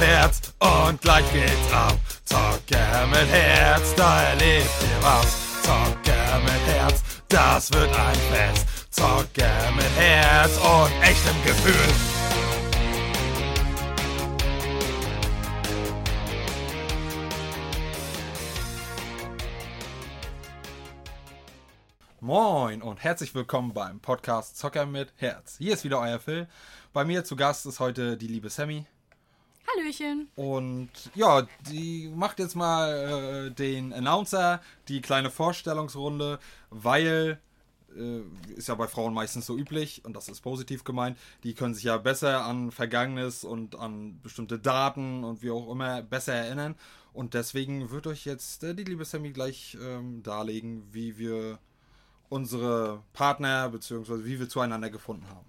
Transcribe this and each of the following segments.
Herz und gleich geht's ab. Zocke mit Herz, da erlebt ihr was. Zocke mit Herz, das wird ein Fest. Zocke mit Herz und echtem Gefühl. Moin und herzlich willkommen beim Podcast Zocker mit Herz. Hier ist wieder euer Phil. Bei mir zu Gast ist heute die liebe Sammy. Hallöchen. Und ja, die macht jetzt mal äh, den Announcer, die kleine Vorstellungsrunde, weil äh, ist ja bei Frauen meistens so üblich und das ist positiv gemeint. Die können sich ja besser an Vergangenes und an bestimmte Daten und wie auch immer besser erinnern. Und deswegen wird euch jetzt äh, die liebe Sammy gleich ähm, darlegen, wie wir unsere Partner bzw. wie wir zueinander gefunden haben.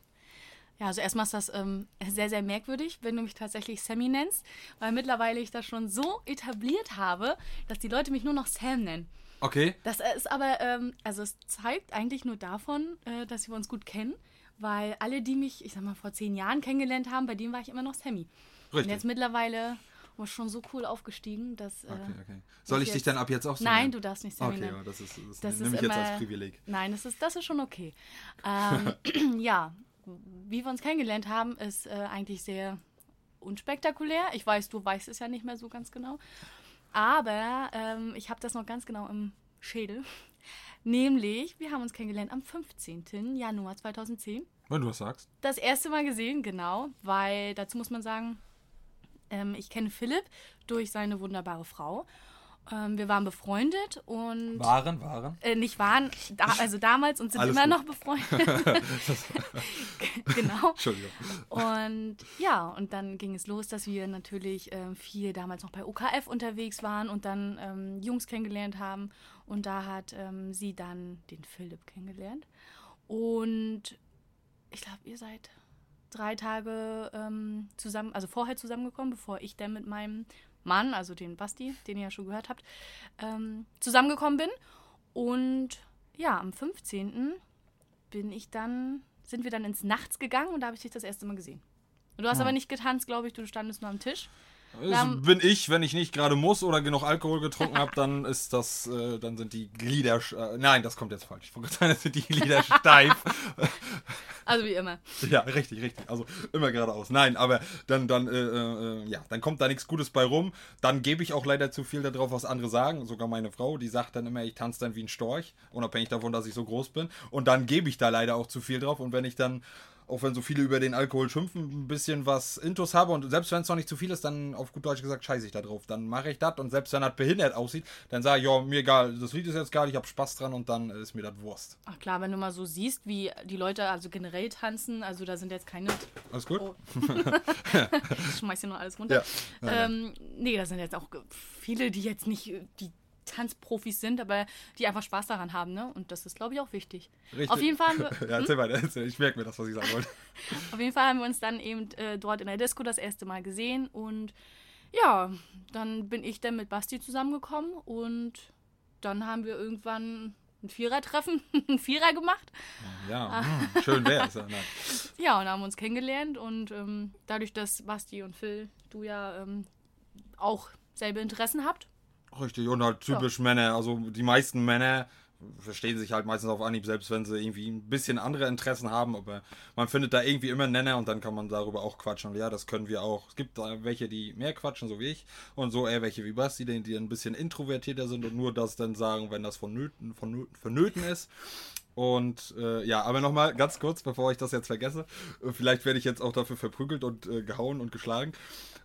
Ja, also erstmal ist das ähm, sehr, sehr merkwürdig, wenn du mich tatsächlich Sammy nennst, weil mittlerweile ich das schon so etabliert habe, dass die Leute mich nur noch Sam nennen. Okay. Das ist aber, ähm, also es zeigt eigentlich nur davon, äh, dass wir uns gut kennen, weil alle, die mich, ich sag mal, vor zehn Jahren kennengelernt haben, bei denen war ich immer noch Sammy. Richtig. Und jetzt mittlerweile war ich schon so cool aufgestiegen, dass. Äh, Okay, okay. Soll ich dich dann ab jetzt auch so Nein, nennen? du darfst nicht Sammy Okay, nennen. das ist, das, Das nehme ich jetzt als Privileg. Nein, das ist, das ist schon okay. Ähm, ja, wie wir uns kennengelernt haben, ist äh, eigentlich sehr unspektakulär. Ich weiß, du weißt es ja nicht mehr so ganz genau. Aber ähm, ich habe das noch ganz genau im Schädel. Nämlich, wir haben uns kennengelernt am 15. Januar 2010. Wenn du das sagst. Das erste Mal gesehen, genau, weil dazu muss man sagen, ähm, ich kenne Philipp durch seine wunderbare Frau. Ähm, wir waren befreundet und Waren, waren. äh, nicht waren, da, also damals und sind Alles immer gut. noch befreundet. genau. Entschuldigung. Und ja, und dann ging es los, dass wir natürlich ähm, viel damals noch bei OKF unterwegs waren und dann ähm, Jungs kennengelernt haben. Und da hat ähm, sie dann den Philipp kennengelernt. Und ich glaube, ihr seid drei Tage ähm, zusammen, also vorher zusammengekommen, bevor ich dann mit meinem Mann, also den Basti, den ihr ja schon gehört habt, ähm, zusammengekommen bin. Und ja, am 15. bin ich dann, sind wir dann ins Nachts gegangen und da habe ich dich das erste Mal gesehen. Und du hast aber nicht getanzt, glaube ich, du standest nur am Tisch. Das bin ich, wenn ich nicht gerade muss oder genug Alkohol getrunken habe, dann ist das, äh, dann sind die Glieder, äh, nein, das kommt jetzt falsch. Ich wollte sagen, sind die Glieder steif. Also wie immer. Ja, richtig, richtig. Also immer geradeaus. Nein, aber dann, dann, äh, äh, ja, dann kommt da nichts Gutes bei rum. Dann gebe ich auch leider zu viel darauf, was andere sagen. Sogar meine Frau, die sagt dann immer, ich tanze dann wie ein Storch, unabhängig davon, dass ich so groß bin. Und dann gebe ich da leider auch zu viel drauf. Und wenn ich dann, auch wenn so viele über den Alkohol schimpfen, ein bisschen was Intus habe und selbst wenn es noch nicht zu viel ist, dann auf gut Deutsch gesagt, scheiße ich da drauf. Dann mache ich das und selbst wenn das behindert aussieht, dann sage ich, ja, mir egal, das Lied ist jetzt geil, ich habe Spaß dran und dann ist mir das Wurst. Ach klar, wenn du mal so siehst, wie die Leute also generell tanzen, also da sind jetzt keine. Alles gut? Oh. ich schmeiß hier noch alles runter. Ja. Ähm, nee, da sind jetzt auch viele, die jetzt nicht die Tanzprofis sind, aber die einfach Spaß daran haben, ne? Und das ist, glaube ich, auch wichtig. Richtig. Auf jeden Fall haben wir, Ja, erzähl weiter, erzähl. ich merke mir das, was ich sagen wollte. Auf jeden Fall haben wir uns dann eben äh, dort in der Disco das erste Mal gesehen und ja, dann bin ich dann mit Basti zusammengekommen und dann haben wir irgendwann ein Vierertreffen, ein Vierer gemacht. Ja, hm, schön wär's. Ja, nein. Ja, und haben uns kennengelernt und ähm, dadurch, dass Basti und Phil, du ja ähm, auch selbe Interessen habt. Richtig, und halt typisch Männer, also die meisten Männer verstehen sich halt meistens auf Anhieb, selbst wenn sie irgendwie ein bisschen andere Interessen haben, aber man findet da irgendwie immer einen Nenner und dann kann man darüber auch quatschen. Und ja, das können wir auch. Es gibt da welche, die mehr quatschen, so wie ich, und so eher welche wie Basti, die, die ein bisschen introvertierter sind und nur das dann sagen, wenn das vonnöten, vonnöten, vonnöten ist. Und äh, ja, aber nochmal ganz kurz, bevor ich das jetzt vergesse, äh, vielleicht werde ich jetzt auch dafür verprügelt und äh, gehauen und geschlagen.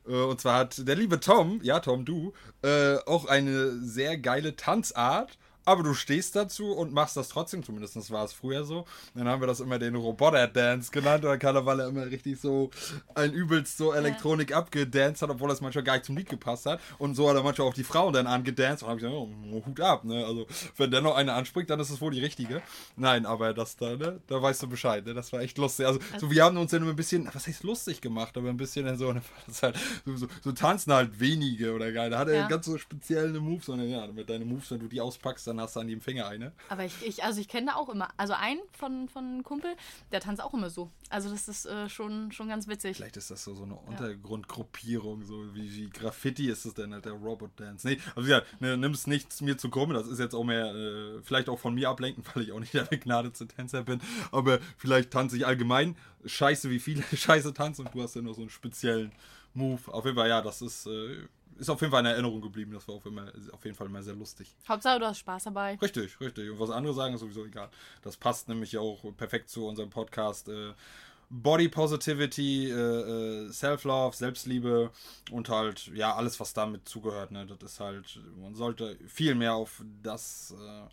Äh, und zwar hat der liebe Tom, ja Tom, du, äh, auch eine sehr geile Tanzart. Aber du stehst dazu und machst das trotzdem, zumindest war es früher so. Dann haben wir das immer den Roboter-Dance genannt, oder Karneval immer richtig so ein übelst so Elektronik abgedanced hat, obwohl das manchmal gar nicht zum Lied gepasst hat. Und so hat er manchmal auch die Frauen dann angedanced und habe ich gesagt, oh, Hut ab, ne? Also, wenn der noch eine anspricht, dann ist es wohl die richtige. Nein, aber das da, ne? Da weißt du Bescheid, ne? Das war echt lustig. Also, so, wir haben uns dann ein bisschen, was heißt lustig gemacht, aber ein bisschen dann so, ne, das halt, so, so, so tanzen halt wenige oder geil. Da hat er Ja. ganz so spezielle Moves, sondern ja, mit deinen Moves, wenn du die auspackst, dann hast du an jedem Finger eine. Aber ich, ich also ich kenne da auch immer, also einen von, von einem Kumpel, der tanzt auch immer so. Also das ist äh, schon, schon ganz witzig. Vielleicht ist das so, so eine Untergrundgruppierung, so wie, wie Graffiti ist es denn halt, der Robot Dance. Nee, also ja, ne, nimm es nicht mir zu krumm, das ist jetzt auch mehr, äh, vielleicht auch von mir ablenken, weil ich auch nicht der begnadete Tänzer bin, aber vielleicht tanze ich allgemein scheiße, wie viele scheiße tanzen und du hast ja nur so einen speziellen Move. Auf jeden Fall, ja, das ist, äh, ist auf jeden Fall in Erinnerung geblieben. Das war auf, immer, auf jeden Fall immer sehr lustig. Hauptsache, du hast Spaß dabei. Richtig, richtig. Und was andere sagen, ist sowieso egal. Das passt nämlich auch perfekt zu unserem Podcast. Äh, Body Positivity, äh, äh, Self-Love, Selbstliebe und halt, ja, alles, was damit zugehört. Ne? Das ist halt, man sollte viel mehr auf das. Äh,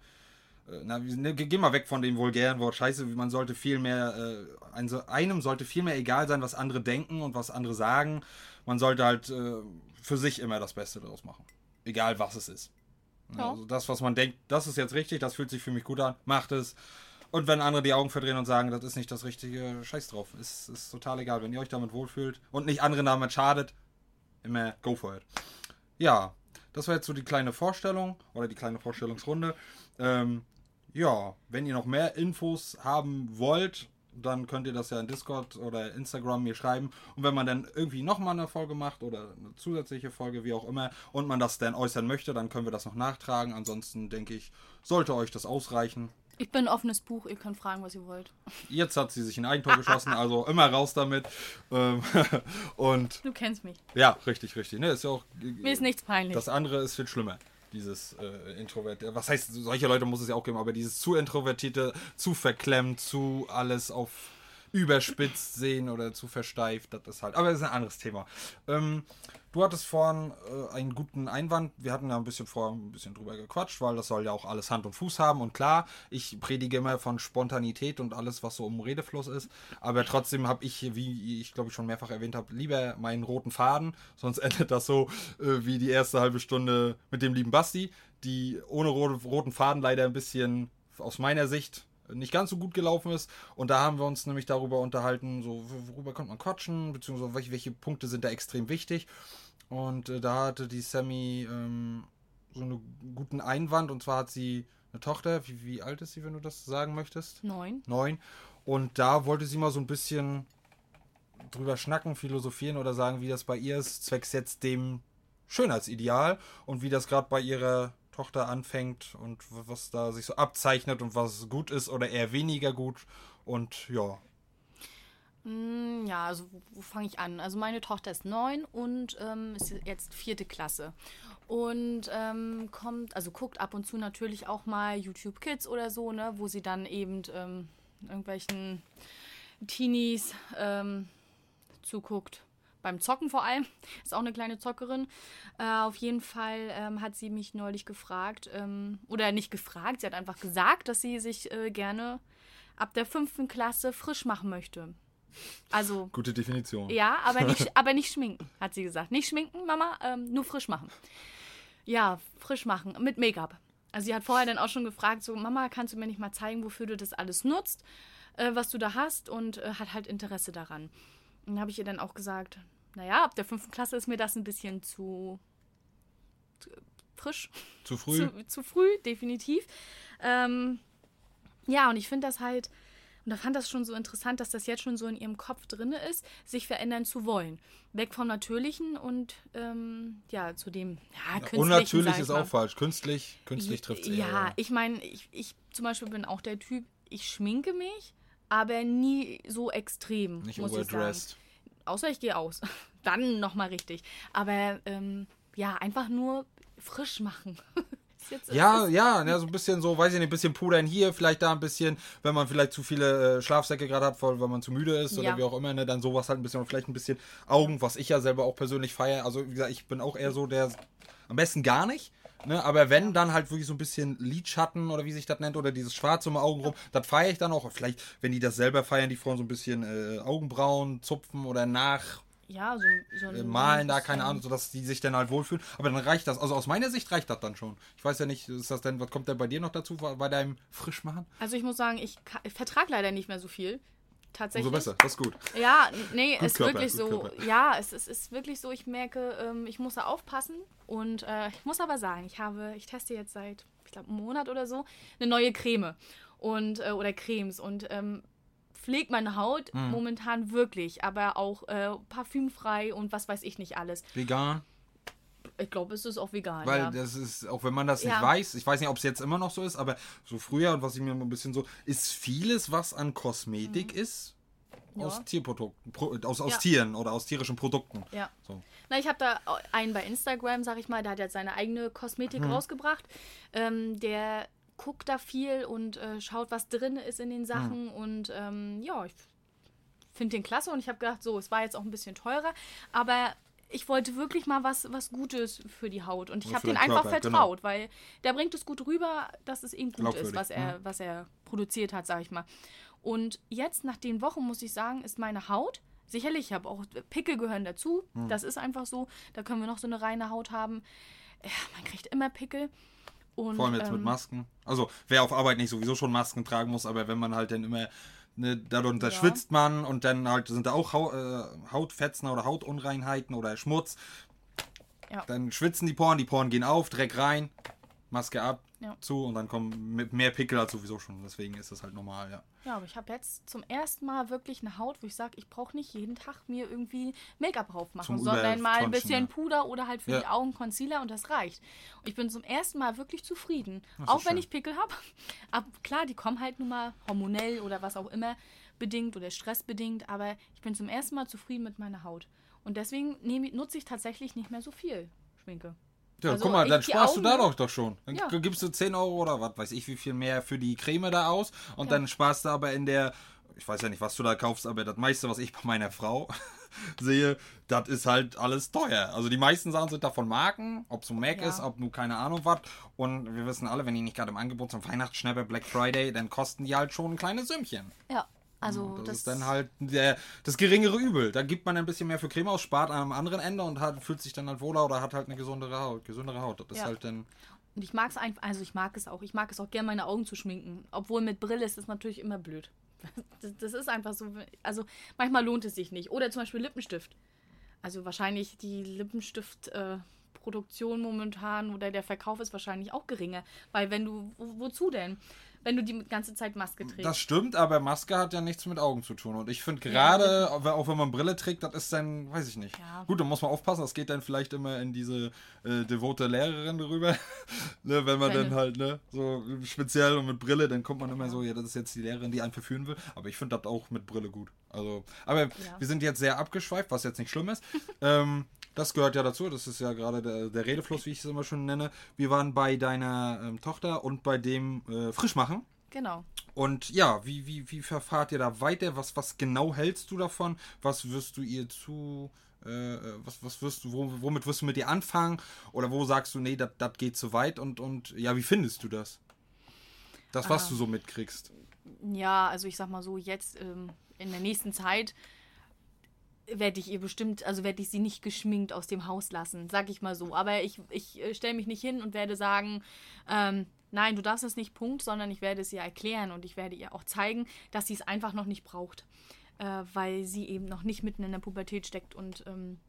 na, ne, geh mal weg von dem vulgären Wort Scheiße. Man sollte viel mehr, äh, einem sollte viel mehr egal sein, was andere denken und was andere sagen. Man sollte halt äh, für sich immer das Beste daraus machen. Egal was es ist. Ja. Also das, was man denkt, das ist jetzt richtig, das fühlt sich für mich gut an, macht es. Und wenn andere die Augen verdrehen und sagen, das ist nicht das richtige, scheiß drauf. Ist, ist total egal. Wenn ihr euch damit wohlfühlt und nicht anderen damit schadet, immer go for it. Ja, das war jetzt so die kleine Vorstellung oder die kleine Vorstellungsrunde. Ähm, ja, wenn ihr noch mehr Infos haben wollt, dann könnt ihr das ja in Discord oder Instagram mir schreiben. Und wenn man dann irgendwie nochmal eine Folge macht oder eine zusätzliche Folge, wie auch immer, und man das dann äußern möchte, dann können wir das noch nachtragen. Ansonsten denke ich, sollte euch das ausreichen. Ich bin ein offenes Buch, ihr könnt fragen, was ihr wollt. Jetzt hat sie sich ein Eigentor geschossen, also immer raus damit. Ähm, und du kennst mich. Ja, richtig, richtig. Ne, ist ja auch, Mir ist nichts peinlich. Das andere ist viel schlimmer dieses äh, Introvertierte. Was heißt, solche Leute muss es ja auch geben, aber dieses zu introvertierte, zu verklemmt, zu alles auf überspitzt sehen oder zu versteift, das ist halt. Aber das ist ein anderes Thema. Ähm, du hattest vorhin äh, einen guten Einwand. Wir hatten ja ein bisschen vor ein bisschen drüber gequatscht, weil das soll ja auch alles Hand und Fuß haben. Und klar, ich predige immer von Spontanität und alles, was so um Redefluss ist. Aber trotzdem habe ich, wie ich glaube ich schon mehrfach erwähnt habe, lieber meinen roten Faden. Sonst endet das so äh, wie die erste halbe Stunde mit dem lieben Basti, die ohne roten Faden leider ein bisschen aus meiner Sicht nicht ganz so gut gelaufen ist. Und da haben wir uns nämlich darüber unterhalten, so worüber könnte man quatschen, beziehungsweise welche, welche Punkte sind da extrem wichtig. Und äh, da hatte die Sammy ähm, so einen guten Einwand. Und zwar hat sie eine Tochter. Wie, wie alt ist sie, wenn du das sagen möchtest? Neun. Neun. Und da wollte sie mal so ein bisschen drüber schnacken, philosophieren oder sagen, wie das bei ihr ist, zwecks jetzt dem Schönheitsideal und wie das gerade bei ihrer Tochter anfängt und was da sich so abzeichnet und was gut ist oder eher weniger gut. Und ja. Mm, ja, also wo fange ich an? Also meine Tochter ist neun und ähm, ist jetzt vierte Klasse. Und ähm, kommt, also guckt ab und zu natürlich auch mal YouTube Kids oder so, ne, wo sie dann eben ähm, irgendwelchen Teenies ähm, zuguckt beim Zocken vor allem. Ist auch eine kleine Zockerin. Äh, auf jeden Fall ähm, hat sie mich neulich gefragt, ähm, oder nicht gefragt, sie hat einfach gesagt, dass sie sich äh, gerne ab der fünften Klasse frisch machen möchte. Also. Gute Definition. Ja, aber nicht, aber nicht schminken, hat sie gesagt. Nicht schminken, Mama, ähm, nur frisch machen. Ja, frisch machen, mit Make-up. Also sie hat vorher dann auch schon gefragt, so, Mama, kannst du mir nicht mal zeigen, wofür du das alles nutzt, äh, was du da hast und äh, hat halt Interesse daran. Und habe ich ihr dann auch gesagt, naja, ab der fünften Klasse ist mir das ein bisschen zu, zu frisch. Zu früh? Zu, zu früh, definitiv. Ähm, ja, und ich finde das halt, und da fand das schon so interessant, dass das jetzt schon so in ihrem Kopf drin ist, sich verändern zu wollen. Weg vom Natürlichen und ähm, ja, zu dem, ja, künstlichen. Unnatürlich ist auch falsch. Künstlich, künstlich trifft es eher. Ja, ich meine, ich, ich zum Beispiel bin auch der Typ, ich schminke mich, aber nie so extrem. Nicht muss. Ich sagen. Außer ich gehe aus. Dann nochmal richtig. Aber ähm, ja, einfach nur frisch machen. ja, ja, ja, so ein bisschen so, weiß ich nicht, ein bisschen pudern hier, vielleicht da ein bisschen, wenn man vielleicht zu viele äh, Schlafsäcke gerade hat, weil, man zu müde ist ja. oder wie auch immer, ne, dann sowas halt ein bisschen, vielleicht ein bisschen Augen, was ich ja selber auch persönlich feiere. Also, wie gesagt, ich bin auch eher so der, am besten gar nicht. Ne, aber wenn, dann halt wirklich so ein bisschen Lidschatten oder wie sich das nennt, oder dieses Schwarz um Augen rum, das feiere ich dann auch. Vielleicht, wenn die das selber feiern, die Frauen so ein bisschen äh, Augenbrauen zupfen oder nach. Ja, so, so äh, malen da, keine Ahnung, sodass die sich dann halt wohlfühlen. Aber dann reicht das. Also aus meiner Sicht reicht das dann schon. Ich weiß ja nicht, ist das denn, was kommt denn bei dir noch dazu bei deinem Frischmachen? Also ich muss sagen, ich, ich vertrage leider nicht mehr so viel. Tatsächlich. Umso besser, das ist gut. Ja, nee, Gut ist Körper, wirklich so. Körper. Ja, es, es ist wirklich so. Ich merke, ähm, ich muss da aufpassen. Und äh, ich muss aber sagen, ich habe, ich teste jetzt seit, ich glaube, einem Monat oder so, eine neue Creme. Und, äh, oder Cremes. Und ähm, pflegt meine Haut Hm. momentan wirklich, aber auch äh, parfümfrei und was weiß ich nicht alles. Vegan. Ich glaube, es ist auch vegan. Weil ja. das ist, auch wenn man das nicht Ja. weiß, ich weiß nicht, ob es jetzt immer noch so ist, aber so früher und was ich mir immer ein bisschen so, ist vieles, was an Kosmetik ist, Mhm. Ja. aus Tierprodukten, Pro, aus, aus. Tieren oder aus tierischen Produkten. Ja. So. Na, ich habe da einen bei Instagram, sag ich mal, der hat jetzt seine eigene Kosmetik rausgebracht. Ähm, der guckt da viel und äh, schaut, was drin ist in den Sachen. Und ähm, ja, ich finde den klasse und ich habe gedacht, so, es war jetzt auch ein bisschen teurer, aber ich wollte wirklich mal was, was Gutes für die Haut. Und ich habe den einfach Körper, genau. vertraut, weil der bringt es gut rüber, dass es eben gut ist, was er, was er produziert hat, sag ich mal. Und jetzt, nach den Wochen, muss ich sagen, ist meine Haut, sicherlich, ich habe auch Pickel gehören dazu, Hm. das ist einfach so, da können wir noch so eine reine Haut haben. Ja, man kriegt immer Pickel. Und, Vor allem jetzt ähm, mit Masken. Also, wer auf Arbeit nicht sowieso schon Masken tragen muss, aber wenn man halt dann immer, ne, darunter Ja. schwitzt man und dann halt sind da auch Hau, äh, Hautfetzen oder Hautunreinheiten oder Schmutz, Ja. dann schwitzen die Poren, die Poren gehen auf, Dreck rein, Maske ab, Ja. zu und dann kommen mehr Pickel als sowieso schon. Deswegen ist das halt normal, ja. Ja, aber ich habe jetzt zum ersten Mal wirklich eine Haut, wo ich sage, ich brauche nicht jeden Tag mir irgendwie Make-up drauf machen, Zum sondern mal ein bisschen. Puder oder halt für Ja. die Augen Concealer und das reicht. Und ich bin zum ersten Mal wirklich zufrieden. Das Auch wenn schön. ich Pickel habe. Aber klar, die kommen halt nun mal hormonell oder was auch immer bedingt oder stressbedingt, aber ich bin zum ersten Mal zufrieden mit meiner Haut. Und deswegen nehme, nutze ich tatsächlich nicht mehr so viel Schminke. Ja, Also, guck mal, dann sparst Augen- du da doch, doch schon. Dann Ja. gibst du 10 Euro oder was weiß ich wie viel mehr für die Creme da aus und Ja. dann sparst du aber in der, ich weiß ja nicht, was du da kaufst, aber das meiste, was ich bei meiner Frau sehe, das ist halt alles teuer. Also die meisten Sachen sind davon Marken, ob es so Mac Ja. ist, ob nur keine Ahnung was. Und wir wissen alle, wenn die nicht gerade im Angebot sind, Weihnachtsschnäppe, Black Friday, dann kosten die halt schon ein kleines Sümmchen. Ja, also Das, das, ist dann halt der, das geringere Übel. Da gibt man ein bisschen mehr für Creme aus, spart am anderen Ende und hat, fühlt sich dann halt wohler oder hat halt eine gesundere Haut. Gesündere Haut. Das ist Ja. halt dann. Und ich mag es einfach, also ich mag es auch. Ich mag es auch gerne, meine Augen zu schminken. Obwohl mit Brille ist es natürlich immer blöd. Das, das ist einfach so. Also manchmal lohnt es sich nicht. Oder zum Beispiel Lippenstift. Also wahrscheinlich die Lippenstift-Produktion momentan oder der Verkauf ist wahrscheinlich auch geringer. Weil wenn du, wo, wozu denn? Wenn du die ganze Zeit Maske trägst. Das stimmt, aber Maske hat ja nichts mit Augen zu tun. Und ich finde gerade, auch wenn man Brille trägt, das ist dann, weiß ich nicht. Ja. Gut, da muss man aufpassen, das geht dann vielleicht immer in diese äh, devote Lehrerin rüber. ne, wenn man Keine. dann halt, ne, so speziell und mit Brille, dann kommt man immer so, ja, das ist jetzt die Lehrerin, die einen verführen will. Aber ich finde das auch mit Brille gut. Also, aber wir sind jetzt sehr abgeschweift, was jetzt nicht schlimm ist. ähm, das gehört ja dazu, das ist ja gerade der, der Redefluss, wie ich es immer schon nenne. Wir waren bei deiner ähm, Tochter und bei dem äh, Frischmachen. genau. Und ja, wie, wie, wie verfahrt ihr da weiter? Was, was genau hältst du davon? Was wirst du ihr zu. Äh, was, was wirst du, wo, womit wirst du mit ihr anfangen? Oder wo sagst du, nee, das geht zu weit? Und, und ja, wie findest du das? Das, was Ah. du so mitkriegst. Ja, also ich sag mal so, jetzt ähm, in der nächsten Zeit werde ich ihr bestimmt, also werde ich sie nicht geschminkt aus dem Haus lassen, sag ich mal so. Aber ich, ich äh, stelle mich nicht hin und werde sagen, ähm, nein, du darfst es nicht, Punkt, sondern ich werde es ihr erklären und ich werde ihr auch zeigen, dass sie es einfach noch nicht braucht. Äh, weil sie eben noch nicht mitten in der Pubertät steckt und ähm,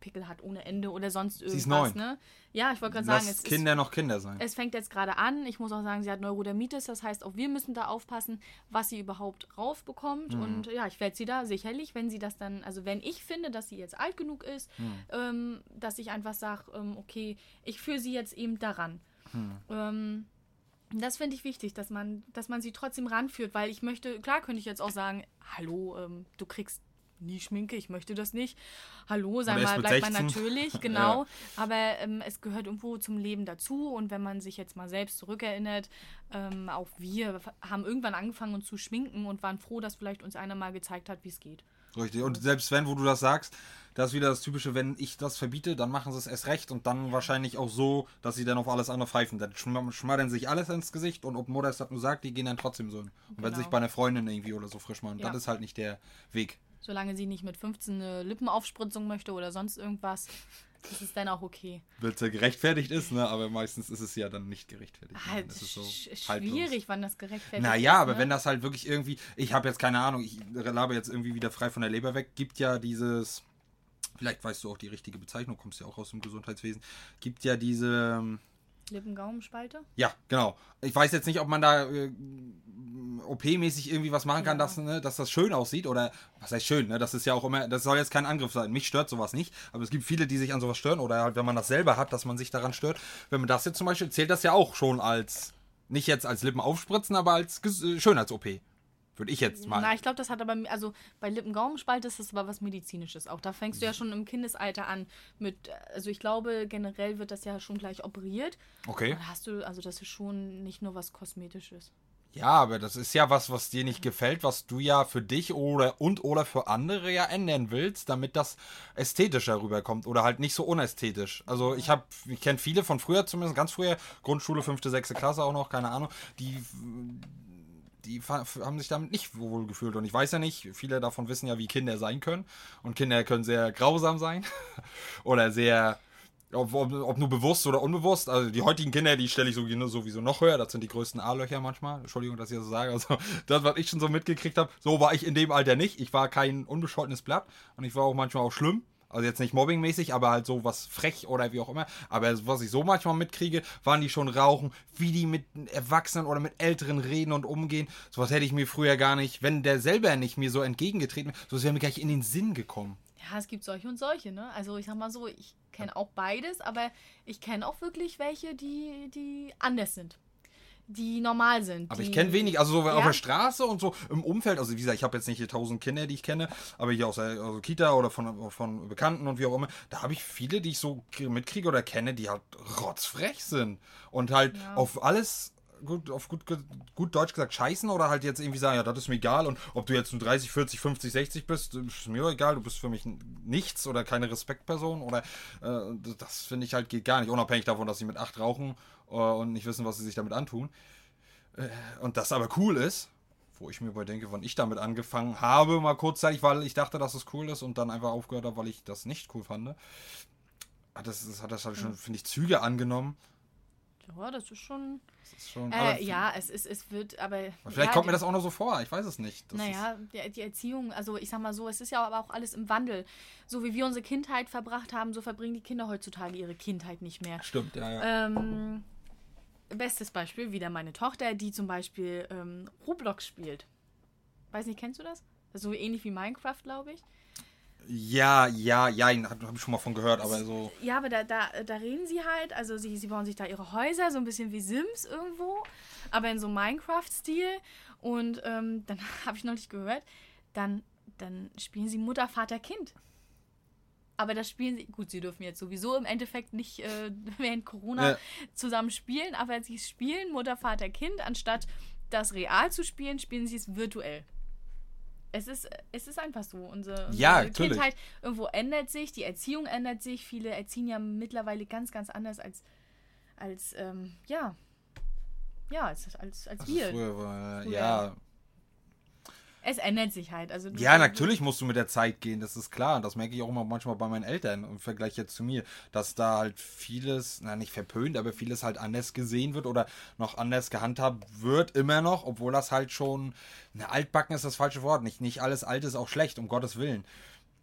Pickel hat ohne Ende oder sonst irgendwas. ist neun. Ne? Ja, ich wollte gerade sagen, es ist Kinder noch Kinder sein. es fängt jetzt gerade an. Ich muss auch sagen, sie hat Neurodermitis. Das heißt, auch wir müssen da aufpassen, was sie überhaupt raufbekommt. Mhm. Und ja, ich werde sie da sicherlich, wenn sie das dann, also wenn ich finde, dass sie jetzt alt genug ist, Mhm. ähm, dass ich einfach sage, ähm, okay, ich führe sie jetzt eben daran. Mhm. Ähm, das finde ich wichtig, dass man, dass man sie trotzdem ranführt, weil ich möchte, klar könnte ich jetzt auch sagen, hallo, ähm, du kriegst nie Schminke, ich möchte das nicht. Hallo, sei mal, bleibt man 16. natürlich, genau. Aber ähm, es gehört irgendwo zum Leben dazu und wenn man sich jetzt mal selbst zurückerinnert, ähm, auch wir haben irgendwann angefangen uns zu schminken und waren froh, dass vielleicht uns einer mal gezeigt hat, wie es geht. Richtig. Und selbst wenn, wo du das sagst, das ist wieder das Typische, wenn ich das verbiete, dann machen sie es erst recht und dann wahrscheinlich auch so, dass sie dann auf alles andere pfeifen. Dann schm- schmattern sich alles ins Gesicht und ob Mutter es das nur sagt, die gehen dann trotzdem so. hin. Und wenn Genau. sie sich bei einer Freundin irgendwie oder so frisch machen, Ja. das ist halt nicht der Weg. Solange sie nicht mit 15 eine Lippenaufspritzung möchte oder sonst irgendwas, ist es dann auch okay. Weil es ja gerechtfertigt ist, ne? aber meistens ist es ja dann nicht gerechtfertigt. Ah, ne? Das ist so sch- haltlos. schwierig, wann das gerechtfertigt Naja, ist. aber ne? wenn das halt wirklich irgendwie, ich habe jetzt keine Ahnung, ich labe jetzt irgendwie wieder frei von der Leber weg, gibt ja dieses, vielleicht weißt du auch die richtige Bezeichnung, kommst ja auch aus dem Gesundheitswesen, gibt ja diese, ähm, Lippen-Gaumenspalte? ja, genau. Ich weiß jetzt nicht, ob man da äh, OP-mäßig irgendwie was machen kann, Ja. dass, ne, dass das schön aussieht oder, was heißt schön, ne? Das ist ja auch immer, das soll jetzt kein Angriff sein. Mich stört sowas nicht, aber es gibt viele, die sich an sowas stören oder halt, wenn man das selber hat, dass man sich daran stört. Wenn man das jetzt zum Beispiel, zählt das ja auch schon als, nicht jetzt als Lippen aufspritzen, aber als äh, Schönheits-OP. Würde ich jetzt mal. Na, ich glaube, das hat aber, also bei Lippen-Gaumenspalte ist das aber was Medizinisches auch. Da fängst du ja schon im Kindesalter an mit, also ich glaube, generell wird das ja schon gleich operiert. Okay. Dann hast du, also das ist schon nicht nur was Kosmetisches. Ja, aber das ist ja was, was dir nicht gefällt, was du ja für dich oder und oder für andere ja ändern willst, damit das ästhetischer rüberkommt oder halt nicht so unästhetisch. Also ich habe, ich kenne viele von früher zumindest, ganz früher, Grundschule, fünfte, sechste Klasse auch noch, keine Ahnung, die die haben sich damit nicht wohl gefühlt. Und ich weiß ja nicht, viele davon wissen ja, wie Kinder sein können. Und Kinder können sehr grausam sein. oder sehr, ob, ob, ob nur bewusst oder unbewusst. Also die heutigen Kinder, die stelle ich sowieso noch höher. Das sind die größten A-Löcher manchmal. Entschuldigung, dass ich das so sage. Also das, was ich schon so mitgekriegt habe, so war ich in dem Alter nicht. Ich war kein unbescholtenes Blatt. Und ich war auch manchmal auch schlimm. Also jetzt nicht mobbingmäßig, aber halt so was frech oder wie auch immer. Aber was ich so manchmal mitkriege, waren die schon rauchen, wie die mit Erwachsenen oder mit Älteren reden und umgehen. Sowas hätte ich mir früher gar nicht, wenn der selber nicht mir so entgegengetreten wäre, so wäre mir gar nicht in den Sinn gekommen. Ja, es gibt solche und solche, ne? Also ich sag mal so, ich kenne auch beides, aber ich kenne auch wirklich welche, die, die anders sind. Die normal sind. Aber ich kenne wenig, also so auf Ja. der Straße und so im Umfeld, also wie gesagt, ich habe jetzt nicht hier tausend Kinder, die ich kenne, aber hier aus der also Kita oder von, von Bekannten und wie auch immer, da habe ich viele, die ich so mitkriege oder kenne, die halt rotzfrech sind und halt Ja. auf alles gut, auf gut, gut Deutsch gesagt scheißen oder halt jetzt irgendwie sagen, ja, das ist mir egal und ob du jetzt nur 30, 40, 50, 60 bist, ist mir egal, du bist für mich nichts oder keine Respektperson oder äh, das finde ich halt geht gar nicht, unabhängig davon, dass sie mit acht rauchen und nicht wissen, was sie sich damit antun und das aber cool ist, wo ich mir bei denke, wann ich damit angefangen habe, mal kurzzeitig, weil ich dachte, dass es cool ist und dann einfach aufgehört habe, weil ich das nicht cool fand. Hat das, das hat das halt schon, finde ich, Züge angenommen. Ja, das ist schon. Das ist schon, Äh, ja, es ist, es wird, aber. Vielleicht ja, kommt mir das auch noch so vor, ich weiß es nicht. Das naja, die, die Erziehung, also ich sag mal so, es ist ja aber auch alles im Wandel. So wie wir unsere Kindheit verbracht haben, so verbringen die Kinder heutzutage ihre Kindheit nicht mehr. Stimmt, ja, ja. Ähm, bestes Beispiel, wieder meine Tochter, die zum Beispiel ähm, Roblox spielt. Weiß nicht, kennst du das? Das so ähnlich wie Minecraft, glaube ich. Ja, ja, ja, habe hab ich schon mal von gehört, aber so. Ja, aber da, da, da reden sie halt, also sie, sie bauen sich da ihre Häuser, so ein bisschen wie Sims irgendwo, aber in so Minecraft-Stil. Und ähm, dann habe ich neulich gehört, dann, dann spielen sie Mutter, Vater, Kind. Aber das spielen sie, gut, sie dürfen jetzt sowieso im Endeffekt nicht äh, während Corona Ja. zusammen spielen, aber sie spielen Mutter, Vater, Kind, anstatt das real zu spielen, spielen sie es virtuell. Es ist, es ist einfach so. Unsere, unsere Ja. Kindheit irgendwo ändert sich, die Erziehung ändert sich. Viele erziehen ja mittlerweile ganz, ganz anders als, als ähm, ja, ja, als, als, als Also wir. früher war, Früher. ja. Es ändert sich halt. Also Ja, natürlich musst du mit der Zeit gehen, das ist klar. Das merke ich auch immer manchmal bei meinen Eltern im Vergleich jetzt zu mir, dass da halt vieles, na nicht verpönt, aber vieles halt anders gesehen wird oder noch anders gehandhabt wird, immer noch, obwohl das halt schon, na, altbacken ist das falsche Wort. Nicht, nicht alles alt ist auch schlecht, um Gottes Willen.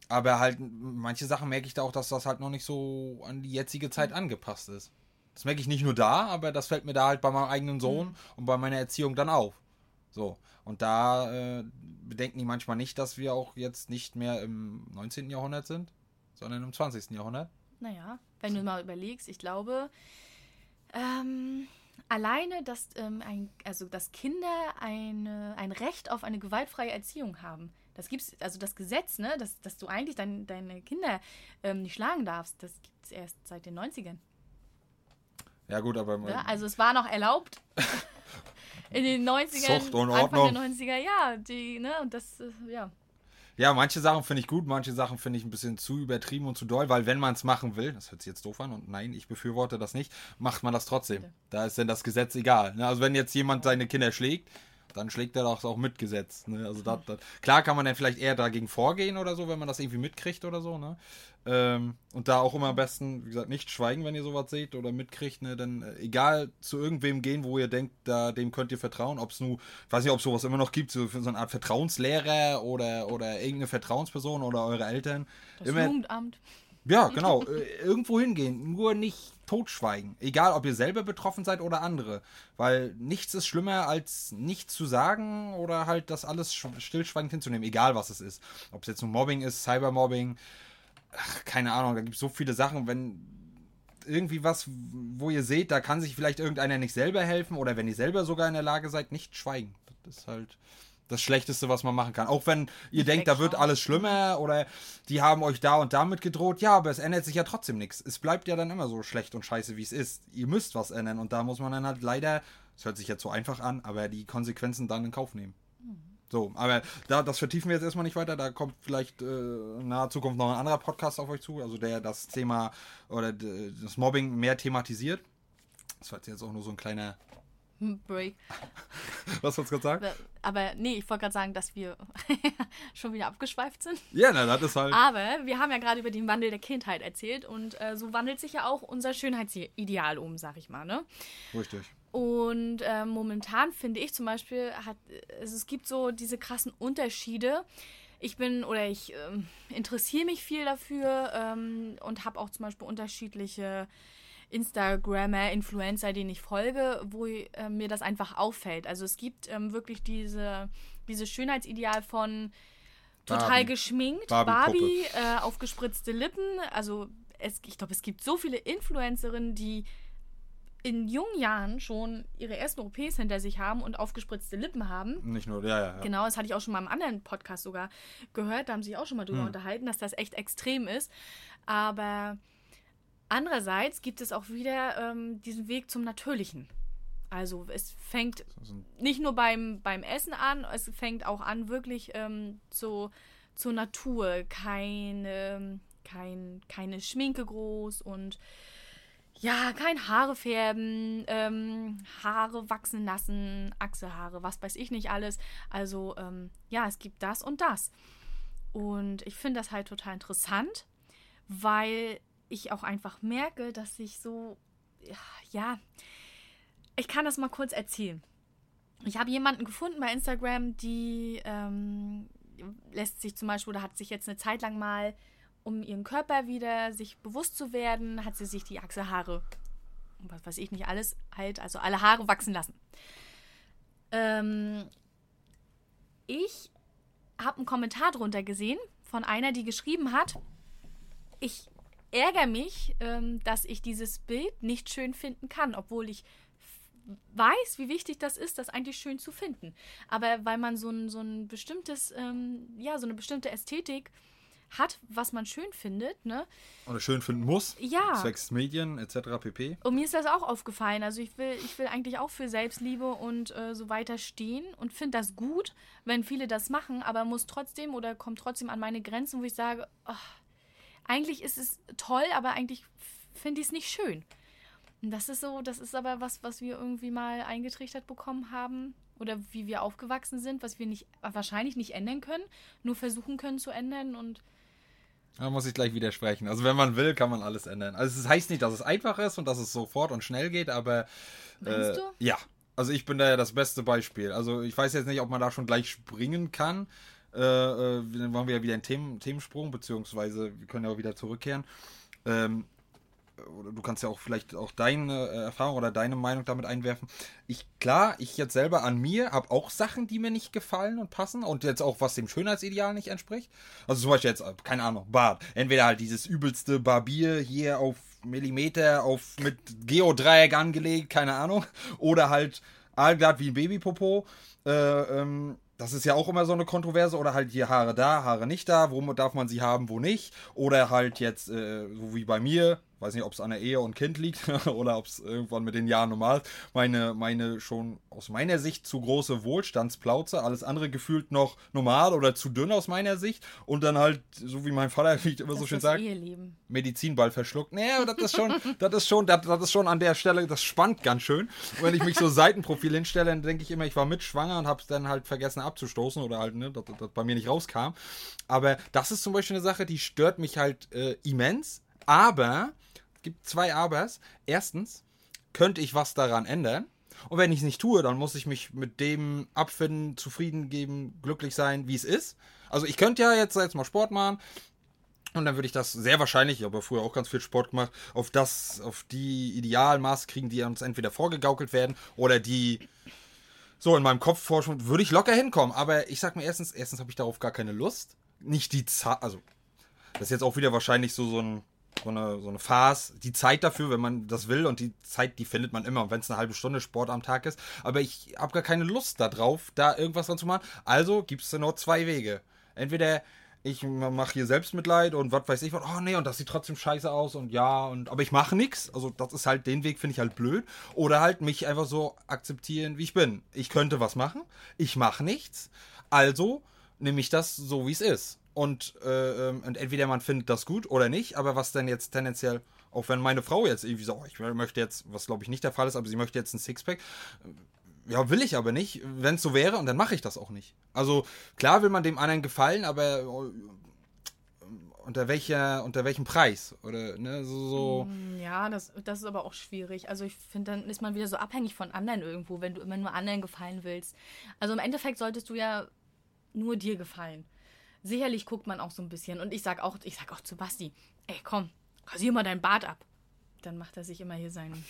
Aber halt, manche Sachen merke ich da auch, dass das halt noch nicht so an die jetzige Zeit angepasst ist. Das merke ich nicht nur da, aber das fällt mir da halt bei meinem eigenen Sohn und bei meiner Erziehung dann auf. So. Und da äh, bedenken die manchmal nicht, dass wir auch jetzt nicht mehr im 19. Jahrhundert sind, sondern im 20. Jahrhundert. Naja, wenn du mal überlegst, ich glaube, ähm, alleine, dass, ähm, ein, also, dass Kinder eine, ein Recht auf eine gewaltfreie Erziehung haben. Das gibt's, also das Gesetz, ne, dass, dass du eigentlich dein, deine Kinder ähm, nicht schlagen darfst, das gibt es erst seit den 90ern. Ja, gut, aber. Ne? Also es war noch erlaubt. In den 90ern, Zucht und Anfang Ordnung. der 90er, ja, die, ne, und das, ja. Ja, manche Sachen finde ich gut, manche Sachen finde ich ein bisschen zu übertrieben und zu doll, weil wenn man es machen will, das hört sich jetzt doof an und nein, ich befürworte das nicht, macht man das trotzdem. Da ist denn das Gesetz egal. ne? Also wenn jetzt jemand seine Kinder schlägt dann schlägt er das auch mitgesetzt. Ne? Also dat, dat. klar kann man dann vielleicht eher dagegen vorgehen oder so, wenn man das irgendwie mitkriegt oder so. Ne? Ähm, und da auch immer am besten, wie gesagt, nicht schweigen, wenn ihr sowas seht oder mitkriegt. Ne? Dann äh, egal zu irgendwem gehen, wo ihr denkt, da, dem könnt ihr vertrauen. Ob es nur, ich weiß nicht, ob es sowas immer noch gibt, so, so eine Art Vertrauenslehrer oder, oder irgendeine Vertrauensperson oder eure Eltern. Das immer, Jugendamt. ja, genau. Äh, irgendwo hingehen. Nur nicht totschweigen. Egal, ob ihr selber betroffen seid oder andere. Weil nichts ist schlimmer, als nichts zu sagen oder halt das alles sch- stillschweigend hinzunehmen. Egal, was es ist. Ob es jetzt nur Mobbing ist, Cybermobbing. Ach, keine Ahnung. Da gibt es so viele Sachen. Wenn irgendwie was, wo ihr seht, da kann sich vielleicht irgendeiner nicht selber helfen oder wenn ihr selber sogar in der Lage seid, nicht schweigen. Das ist halt das Schlechteste, was man machen kann. Auch wenn ihr denkt, da wird alles schlimmer oder die haben euch da und damit gedroht. Ja, aber es ändert sich ja trotzdem nichts. Es bleibt ja dann immer so schlecht und scheiße, wie es ist. Ihr müsst was ändern und da muss man dann halt leider, es hört sich jetzt so einfach an, aber die Konsequenzen dann in Kauf nehmen. So, aber da, das vertiefen wir jetzt erstmal nicht weiter. Da kommt vielleicht äh, in naher Zukunft noch ein anderer Podcast auf euch zu, also der das Thema oder das Mobbing mehr thematisiert. Das war jetzt auch nur so ein kleiner. Break. Was hast du gerade gesagt? Aber nee, ich wollte gerade sagen, dass wir schon wieder abgeschweift sind. Ja, na, das ist halt. Aber wir haben ja gerade über den Wandel der Kindheit erzählt und äh, so wandelt sich ja auch unser Schönheitsideal um, sag ich mal, ne? Richtig. Und äh, momentan finde ich zum Beispiel, hat, also es gibt so diese krassen Unterschiede. Ich bin oder ich ähm, interessiere mich viel dafür ähm, und habe auch zum Beispiel unterschiedliche Instagrammer, Influencer, denen ich folge, wo äh, mir das einfach auffällt. Also es gibt ähm, wirklich diese, dieses Schönheitsideal von total Barbie. geschminkt, Barbie-Puppe. Barbie, äh, aufgespritzte Lippen. Also es, ich glaube, es gibt so viele Influencerinnen, die in jungen Jahren schon ihre ersten OPs hinter sich haben und aufgespritzte Lippen haben. Nicht nur, ja, ja. ja. Genau, das hatte ich auch schon mal im anderen Podcast sogar gehört. Da haben sie sich auch schon mal drüber unterhalten, dass das echt extrem ist. Aber andererseits gibt es auch wieder ähm, diesen Weg zum Natürlichen. Also es fängt nicht nur beim, beim Essen an, es fängt auch an wirklich ähm, so, zur Natur. Keine, kein, keine Schminke groß und ja, kein Haare färben, ähm, Haare wachsen lassen, Achselhaare, was weiß ich nicht alles. Also ähm, ja, es gibt das und das. Und ich finde das halt total interessant, weil ich auch einfach merke, dass ich so, ja, ich kann das mal kurz erzählen. Ich habe jemanden gefunden bei Instagram, die ähm, lässt sich zum Beispiel oder hat sich jetzt eine Zeit lang mal, um ihren Körper wieder sich bewusst zu werden, hat sie sich die Achselhaare, und was weiß ich nicht alles, halt, also alle Haare wachsen lassen. Ähm, ich habe einen Kommentar drunter gesehen von einer, die geschrieben hat, ich ärgere mich, ähm, dass ich dieses Bild nicht schön finden kann, obwohl ich weiß, wie wichtig das ist, das eigentlich schön zu finden. Aber weil man so ein, so ein bestimmtes, ähm, ja, so eine bestimmte Ästhetik hat, was man schön findet, ne? Oder schön finden muss. Ja. Zwecks Medien etc. pp. Und mir ist das auch aufgefallen. Also ich will, ich will eigentlich auch für Selbstliebe und äh, so weiter stehen und finde das gut, wenn viele das machen, aber muss trotzdem oder kommt trotzdem an meine Grenzen, wo ich sage, ach, eigentlich ist es toll, aber eigentlich finde ich es nicht schön. Und das ist so, das ist aber was, was wir irgendwie mal eingetrichtert bekommen haben oder wie wir aufgewachsen sind, was wir nicht wahrscheinlich nicht ändern können, nur versuchen können zu ändern und Da muss ich gleich widersprechen. Also wenn man will, kann man alles ändern. Also es heißt nicht, dass es einfach ist und dass es sofort und schnell geht, aber Meinst äh, du? ja. Also ich bin da ja das beste Beispiel. Also ich weiß jetzt nicht, ob man da schon gleich springen kann. Äh, äh, dann machen wir ja wieder einen Themen, Themensprung, beziehungsweise wir können ja auch wieder zurückkehren. Ähm, oder du kannst ja auch vielleicht auch deine äh, Erfahrung oder deine Meinung damit einwerfen. Ich klar, ich jetzt selber an mir habe auch Sachen, die mir nicht gefallen und passen und jetzt auch was dem Schönheitsideal nicht entspricht. Also zum Beispiel jetzt äh, keine Ahnung Bart. Entweder halt dieses übelste Barbier hier auf Millimeter auf mit Geodreieck angelegt, keine Ahnung, oder halt aalglatt wie ein Babypopo. Äh, ähm, das ist ja auch immer so eine Kontroverse. Oder halt hier Haare da, Haare nicht da. Wo darf man sie haben, wo nicht? Oder halt jetzt, äh, so wie bei mir, weiß nicht, ob es an der Ehe und Kind liegt oder ob es irgendwann mit den Jahren normal ist, meine, meine schon aus meiner Sicht zu große Wohlstandsplauze, alles andere gefühlt noch normal oder zu dünn aus meiner Sicht und dann halt, so wie mein Vater wie ich immer Das so schön sagt. Medizinball verschluckt. Nee, aber das ist schon, das ist schon, das, das ist schon an der Stelle, das spannt ganz schön. Und wenn ich mich so Seitenprofil hinstelle, dann denke ich immer, ich war mit schwanger und habe es dann halt vergessen abzustoßen oder halt, ne, dass das bei mir nicht rauskam. Aber das ist zum Beispiel eine Sache, die stört mich halt äh, immens. Aber, gibt zwei Abers. Erstens, könnte ich was daran ändern? Und wenn ich es nicht tue, dann muss ich mich mit dem abfinden, zufrieden geben, glücklich sein, wie es ist. Also ich könnte ja jetzt, jetzt mal Sport machen, und dann würde ich das sehr wahrscheinlich, ich habe ja früher auch ganz viel Sport gemacht, auf das, auf die Idealmaß kriegen, die uns entweder vorgegaukelt werden oder die so in meinem Kopf forschen, würde ich locker hinkommen. Aber ich sag mir erstens, erstens habe ich darauf gar keine Lust. Nicht die Zeit, also das ist jetzt auch wieder wahrscheinlich so, so, ein, so, eine, so eine Phase, die Zeit dafür, wenn man das will und die Zeit, die findet man immer, wenn es eine halbe Stunde Sport am Tag ist. Aber ich habe gar keine Lust darauf, da irgendwas dran zu machen. Also gibt es nur zwei Wege. Entweder ich mache hier Selbstmitleid und was weiß ich was, oh nee, und das sieht trotzdem scheiße aus und ja, und aber ich mache nichts. Also das ist halt, den Weg finde ich halt blöd. Oder halt mich einfach so akzeptieren, wie ich bin. Ich könnte was machen, ich mache nichts, also nehme ich das so, wie es ist. Und, äh, ähm, und entweder man findet das gut oder nicht, aber was denn jetzt tendenziell, auch wenn meine Frau jetzt irgendwie so, oh, ich möchte jetzt, was glaube ich nicht der Fall ist, aber sie möchte jetzt ein Sixpack, ja, will ich aber nicht, wenn es so wäre, und dann mache ich das auch nicht. Also klar will man dem anderen gefallen, aber äh, unter welcher, unter welchem Preis? Oder ne, so, so. Mm, Ja, das, das ist aber auch schwierig. Also ich finde, dann ist man wieder so abhängig von anderen irgendwo, wenn du immer nur anderen gefallen willst. Also im Endeffekt solltest du ja nur dir gefallen. Sicherlich guckt man auch so ein bisschen. Und ich sag auch, ich sag auch zu Basti, ey komm, rasier mal dein Bart ab. Dann macht er sich immer hier seinen.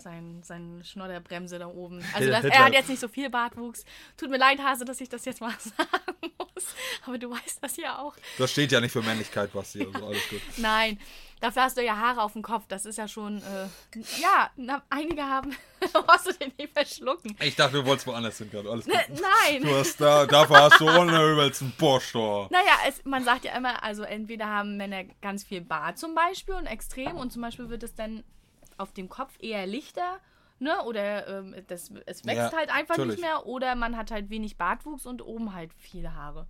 Sein, seine Schnodderbremse da oben. Also das, er hat jetzt nicht so viel Bartwuchs. Tut mir leid, Hase, dass ich das jetzt mal sagen muss. Aber du weißt das ja auch. Das steht ja nicht für Männlichkeit, Basti, also alles gut. Nein, dafür hast du ja Haare auf dem Kopf. Das ist ja schon, äh, ja, na, einige haben, hast du den nicht verschlucken. Ich dachte, du wolltest woanders hin gerade, alles gut. Ne, nein. Du hast da, dafür hast du ohne übelst einen Bosch da. Naja, es, man sagt ja immer, also entweder haben Männer ganz viel Bart zum Beispiel und extrem und zum Beispiel wird es dann auf dem Kopf eher lichter, ne? Oder ähm, das, es wächst Ja, halt einfach natürlich. nicht mehr oder man hat halt wenig Bartwuchs und oben halt viele Haare.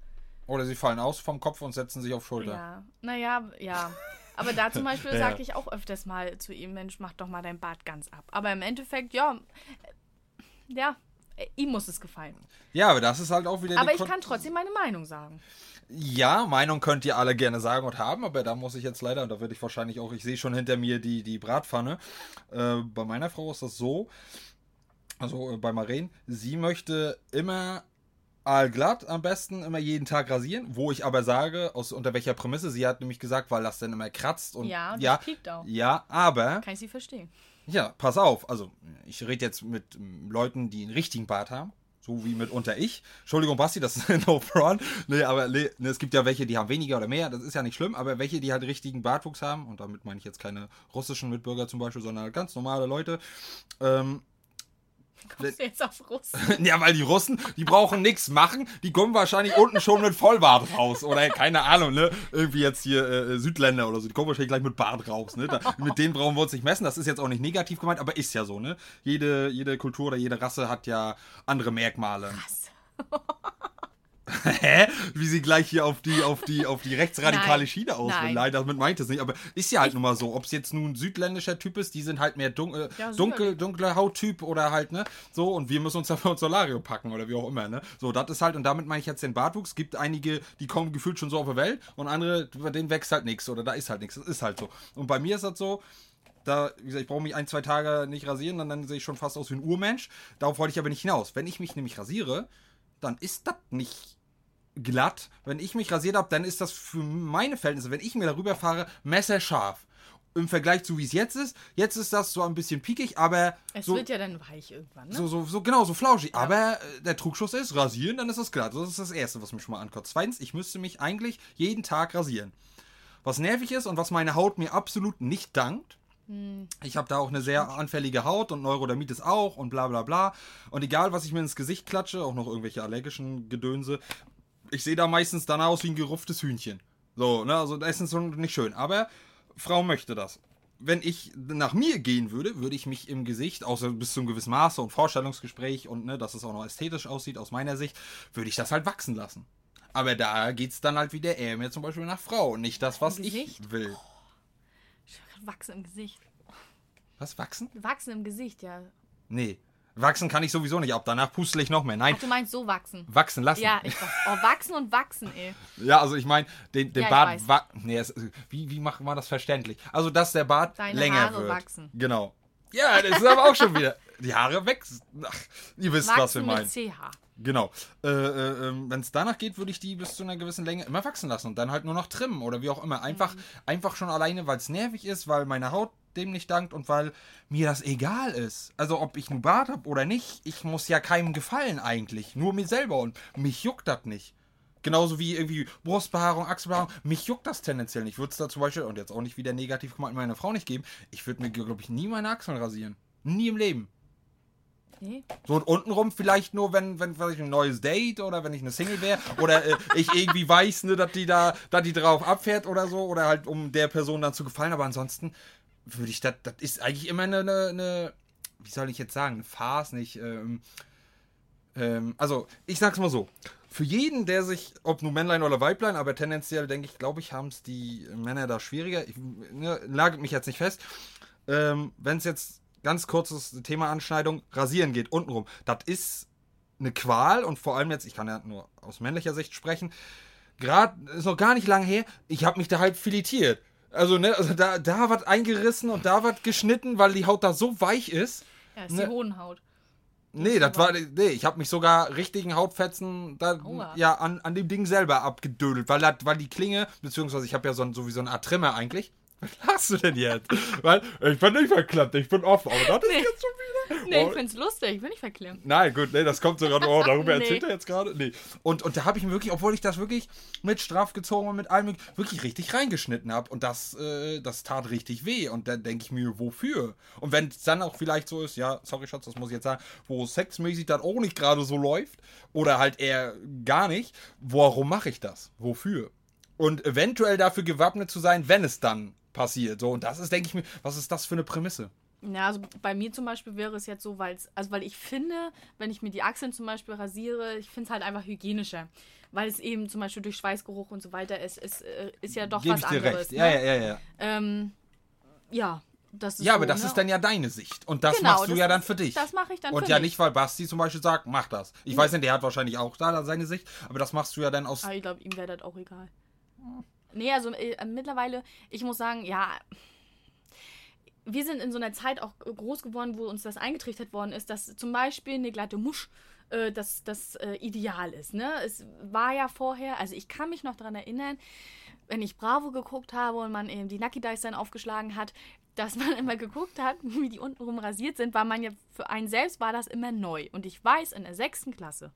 Oder sie fallen aus vom Kopf und setzen sich auf Schulter. Ja, naja, ja. Aber da zum Beispiel Ja. sage ich auch öfters mal zu ihm, Mensch, mach doch mal dein Bart ganz ab. Aber im Endeffekt, ja, äh, ja, äh, ihm muss es gefallen. Ja, aber das ist halt auch wieder Aber ich Kon- kann trotzdem meine Meinung sagen. Ja, Meinung könnt ihr alle gerne sagen und haben, aber da muss ich jetzt leider, und da würde ich wahrscheinlich auch, ich sehe schon hinter mir die, die Bratpfanne. Äh, bei meiner Frau ist das so, also äh, bei Maren, sie möchte immer allglatt am besten, immer jeden Tag rasieren, wo ich aber sage, aus unter welcher Prämisse, sie hat nämlich gesagt, weil das dann immer kratzt und Ja, das ja, piekt auch. ja, aber Kann ich sie verstehen. ja, pass auf. Also, ich rede jetzt mit ähm, Leuten, die einen richtigen Bart haben. So wie mitunter ich. Entschuldigung, Basti, das ist no front. Nee, aber nee, ne, es gibt ja welche, die haben weniger oder mehr. Das ist ja nicht schlimm. Aber welche, die halt richtigen Bartwuchs haben, und damit meine ich jetzt keine russischen Mitbürger zum Beispiel, sondern halt ganz normale Leute. Ähm, Kommst du jetzt auf Russ? ja, weil die Russen, die brauchen nichts machen. Die kommen wahrscheinlich unten schon mit Vollbart raus. Oder keine Ahnung, ne? Irgendwie jetzt hier äh, Südländer oder so. Die kommen wahrscheinlich gleich mit Bart raus. Ne? Da, mit denen brauchen wir uns nicht messen. Das ist jetzt auch nicht negativ gemeint, aber ist ja so, ne? Jede, jede Kultur oder jede Rasse hat ja andere Merkmale. Was? Hä? Wie sie gleich hier auf die, auf die, auf die rechtsradikale Nein. Schiene auswählen. Nein. Nein, damit meint es nicht. Aber ist ja halt nun mal so. Ob es jetzt nun ein südländischer Typ ist, die sind halt mehr dun äh, Ja, dunkel, dunkler Hauttyp oder halt, ne? So, und wir müssen uns dafür ins Solarium packen oder wie auch immer, ne? So, das ist halt, und damit meine ich jetzt den Bartwuchs. Gibt einige, die kommen gefühlt schon so auf der Welt und andere, bei denen wächst halt nichts oder da ist halt nichts. Das ist halt so. Und bei mir ist das so, da, wie gesagt, ich brauche mich ein, zwei Tage nicht rasieren, dann, dann sehe ich schon fast aus wie ein Urmensch. Darauf wollte ich aber nicht hinaus. Wenn ich mich nämlich rasiere, dann ist das nicht glatt. Wenn ich mich rasiert habe, dann ist das für meine Verhältnisse, wenn ich mir darüber fahre, messerscharf. Im Vergleich zu wie es jetzt ist. Jetzt ist das so ein bisschen piekig, aber Es so, wird ja dann weich irgendwann, ne? so, so, so, genau, so flauschig. Aber äh, der Trugschuss ist, rasieren, dann ist das glatt. Das ist das Erste, was mich schon mal ankotzt. Zweitens, ich müsste mich eigentlich jeden Tag rasieren. Was nervig ist und was meine Haut mir absolut nicht dankt. Ich habe da auch eine sehr anfällige Haut und Neurodermitis auch und bla bla bla. Und egal, was ich mir ins Gesicht klatsche, auch noch irgendwelche allergischen Gedönse, ich sehe da meistens danach aus wie ein gerupftes Hühnchen. So, ne, also das ist so nicht schön. Aber Frau möchte das. wenn ich nach mir gehen würde, würde ich mich im Gesicht, außer bis zu einem gewissen Maße und Vorstellungsgespräch und ne, dass es auch noch ästhetisch aussieht aus meiner Sicht, würde ich das halt wachsen lassen. Aber da geht es dann halt wieder eher mehr zum Beispiel nach Frau und nicht das, was ich will. Wachsen im Gesicht. Was, wachsen? Wachsen im Gesicht, ja. Nee. Wachsen kann ich sowieso nicht ab. Danach pustel ich noch mehr. Nein, Ach, du meinst so wachsen. wachsen lassen. Ja, ich dachte, oh, wachsen und wachsen, ey. Ja, also ich meine, den, den Ja, Bart. weiß. wa- Nee, es, wie, wie macht man das verständlich? Also, dass der Bart Deine länger Haare wird. wachsen. Genau. Ja, das ist aber auch schon wieder. Die Haare wachsen. Ach, ihr wisst, was wir Wachsen meinen. mit CH. Genau. Äh, äh, Wenn es danach geht, würde ich die bis zu einer gewissen Länge immer wachsen lassen und dann halt nur noch trimmen oder wie auch immer. Einfach, Mhm. einfach schon alleine, weil es nervig ist, weil meine Haut dem nicht dankt und weil mir das egal ist. Also ob ich einen Bart habe oder nicht, ich muss ja keinem gefallen eigentlich. Nur mir selber und mich juckt das nicht. Genauso wie irgendwie Brustbehaarung, Achselbehaarung. Mich juckt das tendenziell nicht. Würde es da zum Beispiel, und jetzt auch nicht wieder negativ gemeint, meiner Frau nicht geben, ich würde mir, glaube ich, nie meine Achseln rasieren. Nie im Leben. Nee. So und untenrum vielleicht nur, wenn, wenn vielleicht ein neues Date oder wenn ich eine Single wäre oder äh, ich irgendwie weiß, ne, dass die da, dass die drauf abfährt oder so oder halt um der Person dann zu gefallen. Aber ansonsten würde ich das, das ist eigentlich immer eine, eine, eine, wie soll ich jetzt sagen, eine Farce, nicht, ähm, ähm, also ich sag's mal so. Für jeden, der sich, ob nun Männlein oder Weiblein, aber tendenziell denke ich, glaube ich, haben es die Männer da schwieriger. Ich ne, nagelt mich jetzt nicht fest. Ähm, wenn es jetzt ganz kurzes Thema Anschneidung, rasieren geht, untenrum, das ist eine Qual und vor allem jetzt, ich kann ja nur aus männlicher Sicht sprechen, gerade, ist noch gar nicht lang her, ich habe mich da halt filetiert. Also, ne, also da, da was eingerissen und da was geschnitten, weil die Haut da so weich ist. Ja, ist Ne. die Hodenhaut. Nee, das war, nee, ich habe mich sogar richtigen Hautfetzen da, Aua. ja, an, an dem Ding selber abgedödelt, weil, dat, weil die Klinge, beziehungsweise ich habe ja so, ein, so wie so eine Art Trimmer eigentlich. Was lachst du denn jetzt? weil, ich bin nicht verklappt, ich bin offen, aber das ist Nee. jetzt schon wieder. Nee, Oh. ich find's lustig, ich bin nicht verklemmt. Nein, gut, nee, das kommt sogar, oh, darüber Nee. erzählt er jetzt gerade. Nee. Und, und da habe ich mir wirklich, obwohl ich das wirklich mit straff gezogen und mit allem wirklich richtig reingeschnitten habe und das, äh, das tat richtig weh. Und dann denke ich mir, wofür? Und wenn es dann auch vielleicht so ist, ja, sorry Schatz, das muss ich jetzt sagen, wo sexmäßig dann auch nicht gerade so läuft oder halt eher gar nicht, warum mache ich das? Wofür? Und eventuell dafür gewappnet zu sein, wenn es dann passiert. So, und das ist, denke ich mir, was ist das für eine Prämisse? Ja, also bei mir zum Beispiel wäre es jetzt so, weil also weil ich finde, wenn ich mir die Achseln zum Beispiel rasiere, ich finde es halt einfach hygienischer. Weil es eben zum Beispiel durch Schweißgeruch und so weiter ist, ist, äh, ist ja doch Gebe was ich dir anderes. recht. Ja, ne? ja, ja, ja. Ähm, ja, das ist Ja, so, aber das ne? ist dann ja deine Sicht. Und das Genau, machst du das ja dann für dich. das mache ich dann Und für ja mich. nicht, weil Basti zum Beispiel sagt, mach das. Ich weiß nicht, der hat wahrscheinlich auch da seine Sicht, aber das machst du ja dann aus. Aber ich glaube, ihm wäre das auch egal. Nee, also äh, mittlerweile, ich muss sagen, ja, wir sind in so einer Zeit auch groß geworden, wo uns das eingetrichtert worden ist, dass zum Beispiel eine glatte Musch äh, das, äh, Ideal ist. Ne? Es war ja vorher, also ich kann mich noch daran erinnern, wenn ich Bravo geguckt habe und man eben die Nucky Dice dann aufgeschlagen hat, dass man immer geguckt hat, wie die untenrum rasiert sind, war man ja für einen selbst war das immer neu. Und ich weiß, in der sechsten Klasse,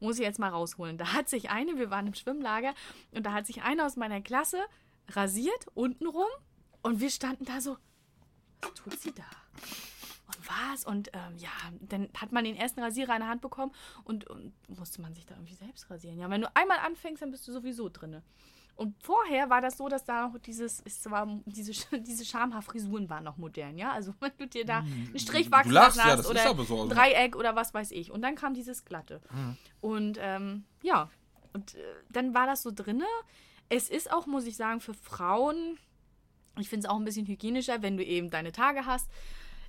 muss ich jetzt mal rausholen. Da hat sich eine, wir waren im Schwimmlager, und da hat sich eine aus meiner Klasse rasiert, untenrum, und wir standen da so, was tut sie da? Und was? Und ähm, ja, dann hat man den ersten Rasierer in der Hand bekommen und, und musste man sich da irgendwie selbst rasieren. Ja, wenn du einmal anfängst, dann bist du sowieso drinne. Und vorher war das so, dass da noch dieses, es war, diese, diese Schamhaarfrisuren waren noch modern, ja. Also wenn du dir da einen Strich wachsen lassen ja, hast ist oder so, ein also- Dreieck oder was weiß ich. Und dann kam dieses Glatte. Mhm. Und ähm, ja, und äh, dann war das so drinne. Es ist auch, muss ich sagen, für Frauen, ich finde es auch ein bisschen hygienischer, wenn du eben deine Tage hast.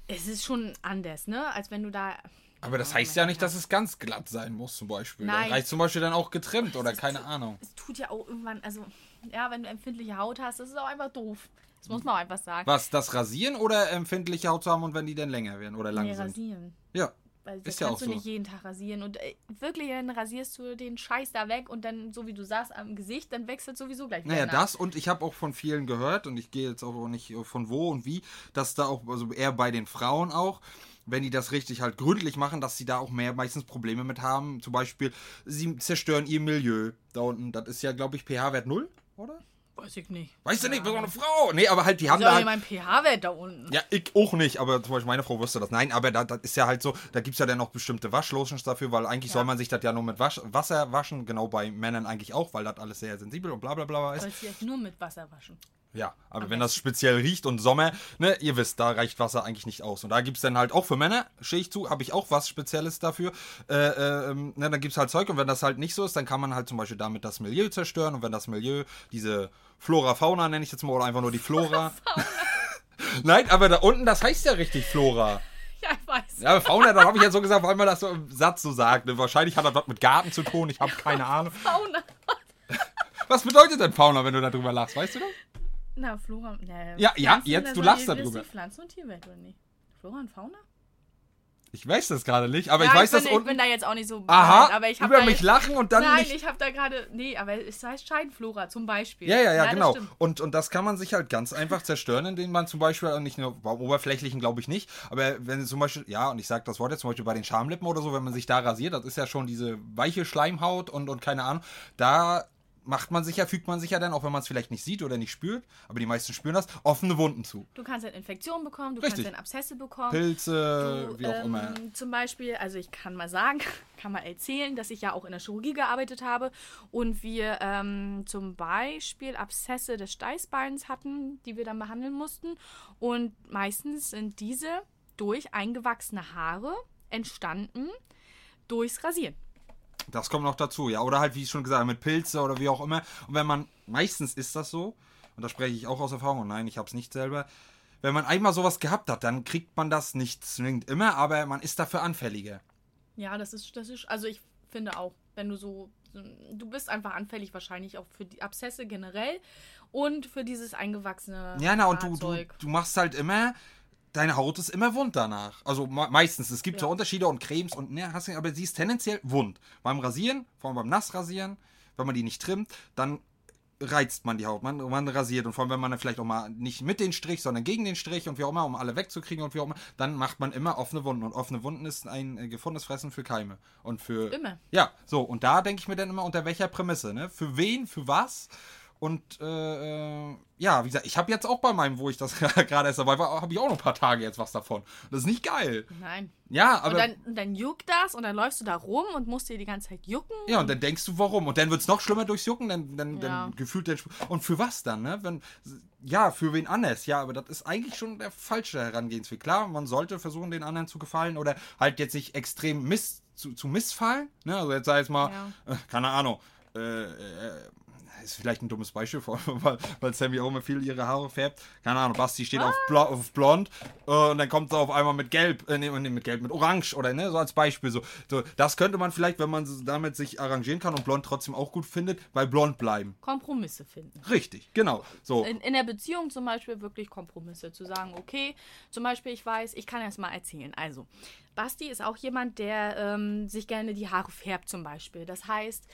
Es ist schon anders, ne? Als wenn du da. Aber das heißt ja nicht, dass es ganz glatt sein muss, zum Beispiel. Nein. Dann reicht zum Beispiel dann auch getrimmt oder keine Ahnung. Es tut ja auch irgendwann, also, ja, wenn du empfindliche Haut hast, das ist auch einfach doof. Das muss man auch einfach sagen. Was, das Rasieren oder empfindliche Haut zu haben und wenn die dann länger werden oder lang Nee, sind? rasieren. Ja. Das Ist ja kannst auch du so. nicht jeden Tag rasieren. Und äh, wirklich, dann rasierst du den Scheiß da weg und dann, so wie du sagst, am Gesicht, dann wechselt sowieso gleich wieder Naja, nach. das und ich habe auch von vielen gehört und ich gehe jetzt auch nicht von wo und wie, dass da auch, also eher bei den Frauen auch, wenn die das richtig halt gründlich machen, dass sie da auch mehr meistens Probleme mit haben. Zum Beispiel, sie zerstören ihr Milieu da unten. Das ist ja, glaube ich, pH-Wert 0, oder? Weiß ich nicht. Weißt du nicht, bist doch eine Frau. Nee, aber halt, die haben Ist da auch halt, mein pH-Wert da unten. Ja, ich auch nicht, aber zum Beispiel meine Frau wusste das. Nein, aber da, das ist ja halt so, da gibt es ja dann noch bestimmte Waschlotions dafür, weil eigentlich soll man sich das ja nur mit Wasch, Wasser waschen, genau bei Männern eigentlich auch, weil das alles sehr sensibel und bla bla bla ist. Du jetzt nur mit Wasser waschen. Ja, aber wenn das speziell riecht und Sommer, ne, ihr wisst, da reicht Wasser eigentlich nicht aus. Und da gibt es dann halt auch für Männer, stehe ich zu, habe ich auch was Spezielles dafür. Äh, äh, ne, dann gibt es halt Zeug und wenn das halt nicht so ist, dann kann man halt zum Beispiel damit das Milieu zerstören und wenn das Milieu, diese Flora, Fauna nenne ich jetzt mal, oder einfach nur die Flora. Nein, aber da unten, das heißt ja richtig Flora. Ja, ich weiß. Ja, Fauna, da habe ich jetzt so gesagt, weil man das so im Satz so sagt. Ne? Wahrscheinlich hat das was mit Garten zu tun, ich habe keine Ahnung. Fauna. Was bedeutet denn Fauna, wenn du darüber lachst, weißt du das? Na, Flora. Ne, Ja, ja, jetzt, das du lachst das ist darüber. die Pflanzen- und Tierwelt, oder nicht? Flora und Fauna? Ich weiß das gerade nicht, aber ja, ich weiß, bin, dass ich unten... bin da jetzt auch nicht so. Aha, behind, aber ich über mich jetzt, lachen und dann Nein, nicht... ich habe da gerade. Nee, aber es heißt Scheidenflora zum Beispiel. Ja, ja, ja, das genau. Und, und das kann man sich halt ganz einfach zerstören, indem man zum Beispiel, nicht nur beim Oberflächlichen glaube ich nicht, aber wenn zum Beispiel, ja, und ich sage das Wort jetzt zum Beispiel bei den Schamlippen oder so, wenn man sich da rasiert, das ist ja schon diese weiche Schleimhaut und, und keine Ahnung, da macht man sich ja, fügt man sich ja dann, auch wenn man es vielleicht nicht sieht oder nicht spürt, aber die meisten spüren das, offene Wunden zu. Du kannst dann Infektionen bekommen, du Richtig. kannst dann Abszesse bekommen. Pilze, Du, wie auch ähm, immer. Zum Beispiel, also ich kann mal sagen, kann mal erzählen, dass ich ja auch in der Chirurgie gearbeitet habe und wir ähm, zum Beispiel Abszesse des Steißbeins hatten, die wir dann behandeln mussten. Und meistens sind diese durch eingewachsene Haare entstanden durchs Rasieren. Das kommt noch dazu, ja. Oder halt, wie ich schon gesagt habe, mit Pilze oder wie auch immer. Und wenn man, meistens ist das so, und da spreche ich auch aus Erfahrung, und nein, ich habe es nicht selber. Wenn man einmal sowas gehabt hat, dann kriegt man das nicht zwingend immer, aber man ist dafür anfälliger. Ja, das ist, das ist, also ich finde auch, wenn du so, du bist einfach anfällig wahrscheinlich auch für die Abszesse generell und für dieses eingewachsene Ja, na, und du, du, du machst halt immer, deine Haut ist immer wund danach. Also me meistens. Es gibt Ja. so Unterschiede und Cremes und ne, hast du, aber sie ist tendenziell wund. Beim Rasieren, vor allem beim Nassrasieren, wenn man die nicht trimmt, dann reizt man die Haut, man, man rasiert und vor allem, wenn man dann vielleicht auch mal nicht mit den Strich, sondern gegen den Strich und wie auch immer, um alle wegzukriegen und wie auch immer, dann macht man immer offene Wunden und offene Wunden ist ein äh, gefundenes Fressen für Keime und für Immer. ja, so und da denke ich mir dann immer unter welcher Prämisse, ne? Für wen, für was? Und äh, äh, ja, wie gesagt, ich habe jetzt auch bei meinem, wo ich das gerade erst dabei war, habe ich auch noch ein paar Tage jetzt was davon. Das ist nicht geil. Nein. Ja, Und aber dann, und dann juckt das und dann läufst du da rum und musst dir die ganze Zeit jucken. ja, und dann denkst du, warum? Und dann wird es noch schlimmer durchs Jucken, dann, dann, Ja. dann gefühlt den Sp- Und für was dann, ne? Wenn, ja, für wen anders. Ja, aber das ist eigentlich schon der falsche Herangehensweg. Klar, man sollte versuchen, den anderen zu gefallen oder halt jetzt nicht extrem miss, zu, zu missfallen. Ne? Also jetzt sei es mal, Ja. äh, keine Ahnung, äh, äh, ist vielleicht ein dummes Beispiel, vor- weil, weil Sammy auch immer viel ihre Haare färbt. Keine Ahnung, Basti steht auf, Blo auf blond äh, und dann kommt sie auf einmal mit gelb, äh, nee, mit gelb, mit orange oder ne, so als Beispiel. So, so, das könnte man vielleicht, wenn man damit sich arrangieren kann und blond trotzdem auch gut findet, bei blond bleiben. Kompromisse finden. Richtig, genau. So. In, in der Beziehung zum Beispiel wirklich Kompromisse. Zu sagen, okay, zum Beispiel, ich weiß, ich kann erst mal erzählen. Also, Basti ist auch jemand, der ähm, sich gerne die Haare färbt, zum Beispiel. Das heißt,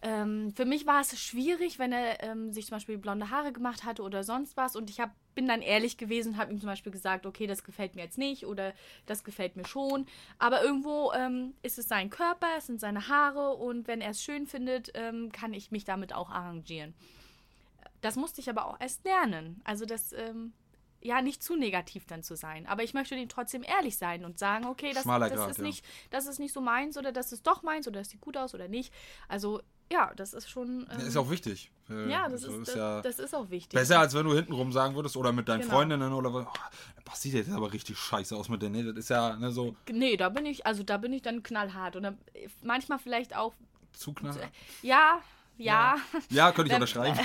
ähm, für mich war es schwierig, wenn er ähm, sich zum Beispiel blonde Haare gemacht hatte oder sonst was. Und ich hab, bin dann ehrlich gewesen und habe ihm zum Beispiel gesagt, okay, das gefällt mir jetzt nicht oder das gefällt mir schon. Aber irgendwo ähm, ist es sein Körper, es sind seine Haare und wenn er es schön findet, ähm, kann ich mich damit auch arrangieren. Das musste ich aber auch erst lernen. Also das, ähm, ja, nicht zu negativ dann zu sein. Aber ich möchte dem trotzdem ehrlich sein und sagen, okay, das, das, Grat, ist ja. nicht, das ist nicht so meins oder das ist doch meins oder das sieht gut aus oder nicht. Also ja, das ist schon. Ähm, ist auch wichtig. Äh, ja, das, so ist, das, ja das ist auch wichtig. besser, als wenn du hintenrum sagen würdest oder mit deinen Genau. Freundinnen oder was. Oh, sieht aber richtig scheiße aus mit der Nee, das ist ja ne, so Nee, da bin ich, also da bin ich dann knallhart. Und dann, äh, manchmal vielleicht auch, zu knapp. ja, ja, Ja, könnte ich unterschreiben.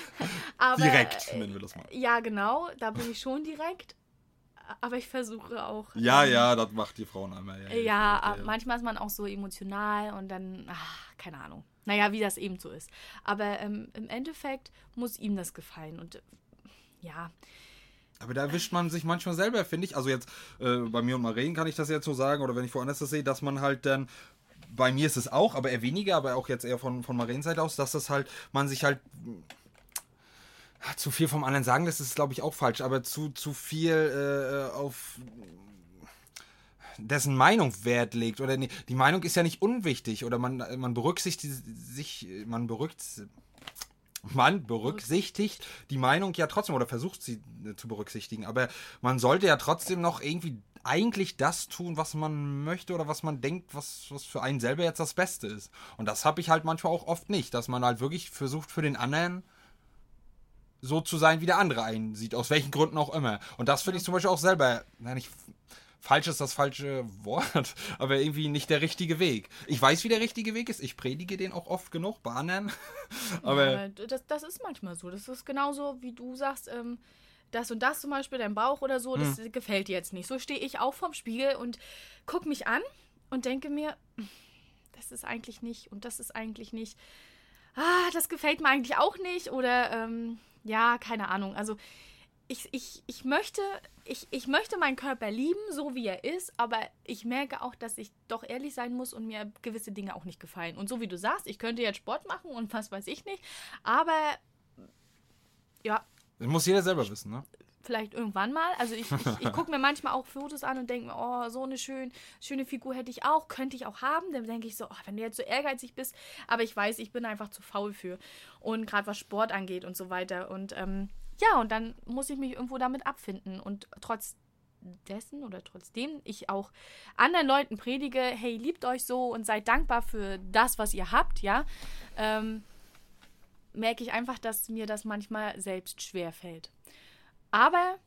aber. Direkt, äh, nennen wir das mal. Ja, genau, da bin ich schon direkt. Aber ich versuche auch. Ja, ähm, ja, das macht die Frauen einmal. Ja, Ja, ja, manchmal ist man auch so emotional und dann, ach, keine Ahnung. Naja, wie das eben so ist. Aber ähm, im Endeffekt muss ihm das gefallen. Und äh, ja, Aber da erwischt man sich manchmal selber, finde ich. Also jetzt äh, bei mir und Maren kann ich das jetzt so sagen, oder wenn ich woanders das sehe, dass man halt dann, bei mir ist es auch, aber eher weniger, aber auch jetzt eher von, von Marens Seite aus, dass das halt, man sich halt zu viel vom anderen sagen, das ist glaube ich auch falsch, aber zu, zu viel äh, auf dessen Meinung Wert legt oder nee, die Meinung ist ja nicht unwichtig oder man, man berücksichtigt sich, man berücksichtigt man berücksichtigt die Meinung ja trotzdem oder versucht sie äh, zu berücksichtigen, aber man sollte ja trotzdem noch irgendwie eigentlich das tun, was man möchte oder was man denkt, was, was für einen selber jetzt das Beste ist. Und das habe ich halt manchmal auch oft nicht, dass man halt wirklich versucht für den anderen so zu sein, wie der andere einsieht, aus welchen Gründen auch immer. Und das finde ich zum Beispiel auch selber, nein, nicht falsch ist das falsche Wort, aber irgendwie nicht der richtige Weg. Ich weiß, wie der richtige Weg ist. Ich predige den auch oft genug bei anderen. aber ja, das, das ist manchmal so. Das ist genauso, wie du sagst, ähm, das und das zum Beispiel, dein Bauch oder so, das hm. gefällt dir jetzt nicht. So stehe ich auch vorm Spiegel und gucke mich an und denke mir, das ist eigentlich nicht und das ist eigentlich nicht. Ah, das gefällt mir eigentlich auch nicht oder ähm, ja, keine Ahnung. Also ich, ich, ich, möchte, ich, ich möchte meinen Körper lieben, so wie er ist, aber ich merke auch, dass ich doch ehrlich sein muss und mir gewisse Dinge auch nicht gefallen. Und so wie du sagst, ich könnte jetzt Sport machen und was weiß ich nicht, aber ja. Das muss jeder selber wissen, ne? Vielleicht irgendwann mal. Also ich, ich, ich gucke mir manchmal auch Fotos an und denke mir, oh, so eine schön, schöne Figur hätte ich auch, könnte ich auch haben. Dann denke ich so, oh, wenn du jetzt so ehrgeizig bist, aber ich weiß, ich bin einfach zu faul für. Und gerade was Sport angeht und so weiter. Und ähm, ja, und dann muss ich mich irgendwo damit abfinden. Und trotz dessen oder trotzdem ich auch anderen Leuten predige, hey, liebt euch so und seid dankbar für das, was ihr habt, ja, ähm, merke ich einfach, dass mir das manchmal selbst schwer fällt. Aber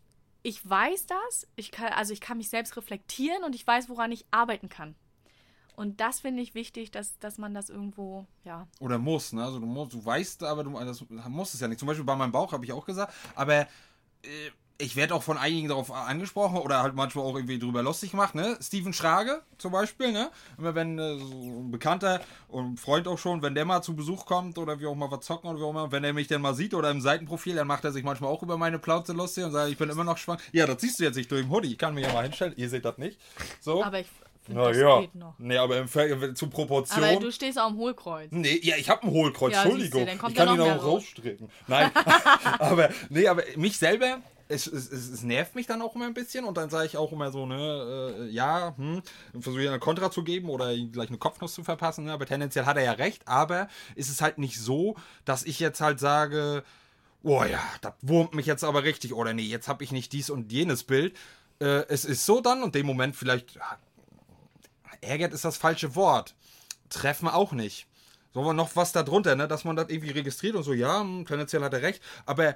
ich weiß das, ich kann, also ich kann mich selbst reflektieren und ich weiß, woran ich arbeiten kann. Und das finde ich wichtig, dass, dass man das irgendwo, ja. Oder muss, ne? Also du musst, du weißt, aber du das musst es ja nicht. Zum Beispiel bei meinem Bauch habe ich auch gesagt, aber äh, ich werde auch von einigen darauf angesprochen oder halt manchmal auch irgendwie drüber lustig gemacht, ne? Steven Schrage zum Beispiel, ne? Immer wenn äh, so ein Bekannter und Freund auch schon, wenn der mal zu Besuch kommt oder wie auch mal was zocken oder wie auch immer, wenn er mich dann mal sieht oder im Seitenprofil, dann macht er sich manchmal auch über meine Plauze lustig und sagt, ich bin immer noch schwanger. Ja, das siehst du jetzt nicht durch den Hoodie. Ich kann mir ja mal hinstellen. Ihr seht das nicht. So. Aber ich na das ja. geht noch. Nee, aber im Ver zu Proportion. Aber du stehst auch im Hohlkreuz. Nee, ja, ich habe ein Hohlkreuz, ja, Entschuldigung. Du, ich kann ihn auch rausstrecken. Nein, aber nee, aber mich selber es, es, es, nervt mich dann auch immer ein bisschen und dann sage ich auch immer so, ne, äh, ja, hm, versuche ich eine Kontra zu geben oder gleich eine Kopfnuss zu verpassen, ne, aber tendenziell hat er ja recht, aber ist es halt nicht so, dass ich jetzt halt sage, oh ja, das wurmt mich jetzt aber richtig oder nee, jetzt habe ich nicht dies und jenes Bild. Äh, es ist so dann und dem Moment vielleicht ärgert ist das falsche Wort. Treffen auch nicht. So, wir noch was darunter, ne? dass man das irgendwie registriert und so, ja, hm, tendenziell hat er recht, aber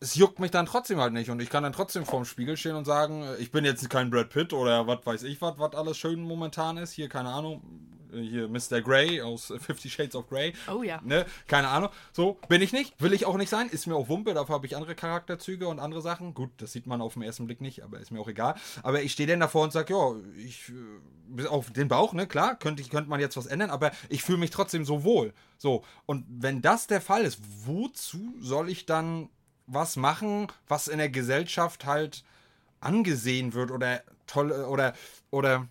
es juckt mich dann trotzdem halt nicht und ich kann dann trotzdem vorm Spiegel stehen und sagen, ich bin jetzt kein Brad Pitt oder was weiß ich was, was alles schön momentan ist. Hier, keine Ahnung, hier Mr. Grey aus Fifty Shades of Grey. Oh ja. Ne? Keine Ahnung. So, bin ich nicht, will ich auch nicht sein, ist mir auch Wumpe, dafür habe ich andere Charakterzüge und andere Sachen. Gut, das sieht man auf den ersten Blick nicht, aber ist mir auch egal. Aber ich stehe dann davor und sage, ja, ich, äh, auf den Bauch, ne, klar, könnte, könnte man jetzt was ändern, aber ich fühle mich trotzdem so wohl. So, und wenn das der Fall ist, wozu soll ich dann was machen, was in der Gesellschaft halt angesehen wird oder toll oder oder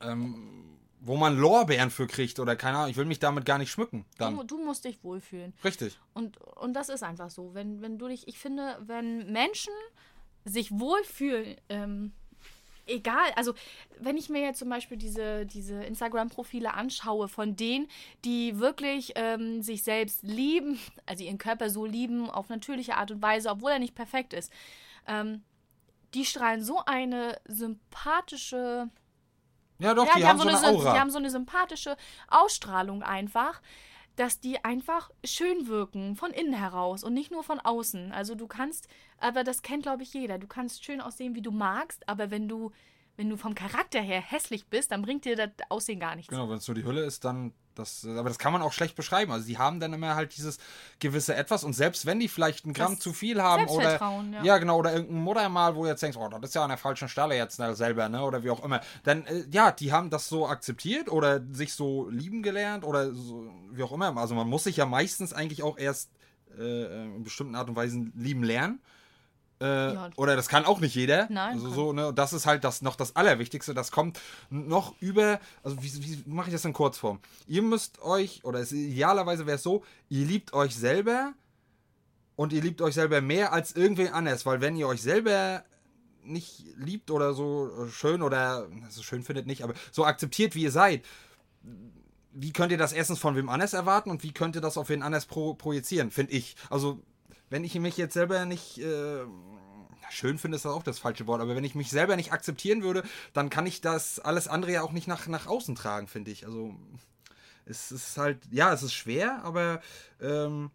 ähm, wo man Lorbeeren für kriegt oder keine Ahnung, ich will mich damit gar nicht schmücken. Dann. Du, du, musst dich wohlfühlen. Richtig. Und, und das ist einfach so. Wenn, wenn du dich, ich finde, wenn Menschen sich wohlfühlen, ähm, egal, also wenn ich mir jetzt zum Beispiel diese, diese Instagram-Profile anschaue von denen, die wirklich ähm, sich selbst lieben, also ihren Körper so lieben, auf natürliche Art und Weise, obwohl er nicht perfekt ist, ähm, die strahlen so eine sympathische. Ja, doch, ja, die, die, haben so eine, eine Aura. Die haben so eine sympathische Ausstrahlung einfach dass die einfach schön wirken von innen heraus und nicht nur von außen. Also du kannst, aber das kennt glaube ich jeder, du kannst schön aussehen, wie du magst, aber wenn du wenn du vom Charakter her hässlich bist, dann bringt dir das Aussehen gar nichts. Genau, wenn es so die Hülle ist, dann das, aber das kann man auch schlecht beschreiben. Also sie haben dann immer halt dieses gewisse Etwas und selbst wenn die vielleicht ein Gramm das zu viel haben oder ja. ja. genau oder irgendein Muttermal, wo du jetzt denkst, oh, das ist ja an der falschen Stelle jetzt ne, selber, ne oder wie auch immer, dann äh, ja, die haben das so akzeptiert oder sich so lieben gelernt oder so, wie auch immer. Also man muss sich ja meistens eigentlich auch erst äh, in bestimmten Art und Weisen lieben lernen. Äh, ja. Oder das kann auch nicht jeder. Nein. Also so, ne? Das ist halt das noch das Allerwichtigste. Das kommt noch über. Also wie, wie mache ich das in Kurzform? Ihr müsst euch, oder es, idealerweise wäre es so, ihr liebt euch selber und ihr liebt euch selber mehr als irgendwen anders. Weil wenn ihr euch selber nicht liebt oder so schön oder also schön findet nicht, aber so akzeptiert, wie ihr seid, wie könnt ihr das erstens von wem anders erwarten und wie könnt ihr das auf wen anders pro projizieren, finde ich. Also wenn ich mich jetzt selber nicht äh, schön finde, ist das auch das falsche Wort, aber wenn ich mich selber nicht akzeptieren würde, dann kann ich das alles andere ja auch nicht nach, nach außen tragen, finde ich. Also es ist halt, ja, es ist schwer, aber ähm,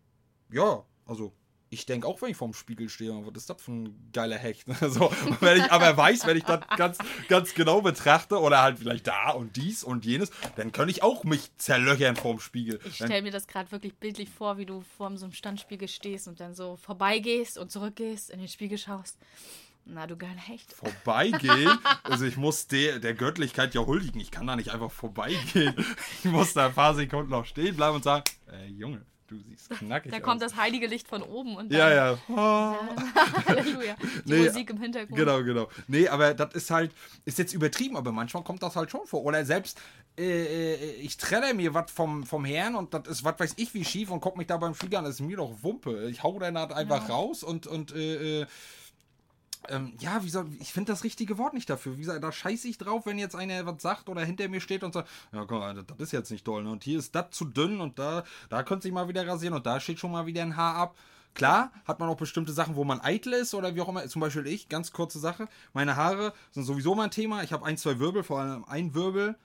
ja, also ich denke auch, wenn ich vorm Spiegel stehe, was ist das für ein geiler Hecht? so, wenn ich aber weiß, wenn ich das ganz, ganz genau betrachte oder halt vielleicht da und dies und jenes, dann könnte ich auch mich zerlöchern vorm Spiegel. Ich stelle mir das gerade wirklich bildlich vor, wie du vor so einem Standspiegel stehst und dann so vorbeigehst und zurückgehst, in den Spiegel schaust. Na, du geiler Hecht. Vorbeigehen? also ich muss der, der Göttlichkeit ja huldigen. Ich kann da nicht einfach vorbeigehen. Ich muss da ein paar Sekunden noch stehen bleiben und sagen, äh, Junge, Du siehst knackig Da aus. kommt das heilige Licht von oben und dann, Ja, ja. Oh. Halleluja. Die nee, Musik im Hintergrund. Genau, genau. Nee, aber das ist halt, ist jetzt übertrieben, aber manchmal kommt das halt schon vor. Oder selbst, äh, äh ich trenne mir was vom, vom Herrn und das ist, was weiß ich, wie schief und guck mich da beim Flieger an, das ist mir doch Wumpe. Ich hau dann halt einfach ja. raus und, und äh, äh ähm, ja, wie soll, ich finde das richtige Wort nicht dafür. Wie gesagt, da scheiße ich drauf, wenn jetzt einer was sagt oder hinter mir steht und sagt, ja, komm, das, das ist jetzt nicht toll. Ne? Und hier ist das zu dünn und da, da könnte sich mal wieder rasieren und da steht schon mal wieder ein Haar ab. Klar, hat man auch bestimmte Sachen, wo man eitel ist oder wie auch immer. Zum Beispiel ich, ganz kurze Sache. Meine Haare sind sowieso mein Thema. Ich habe ein, zwei Wirbel, vor allem ein Wirbel.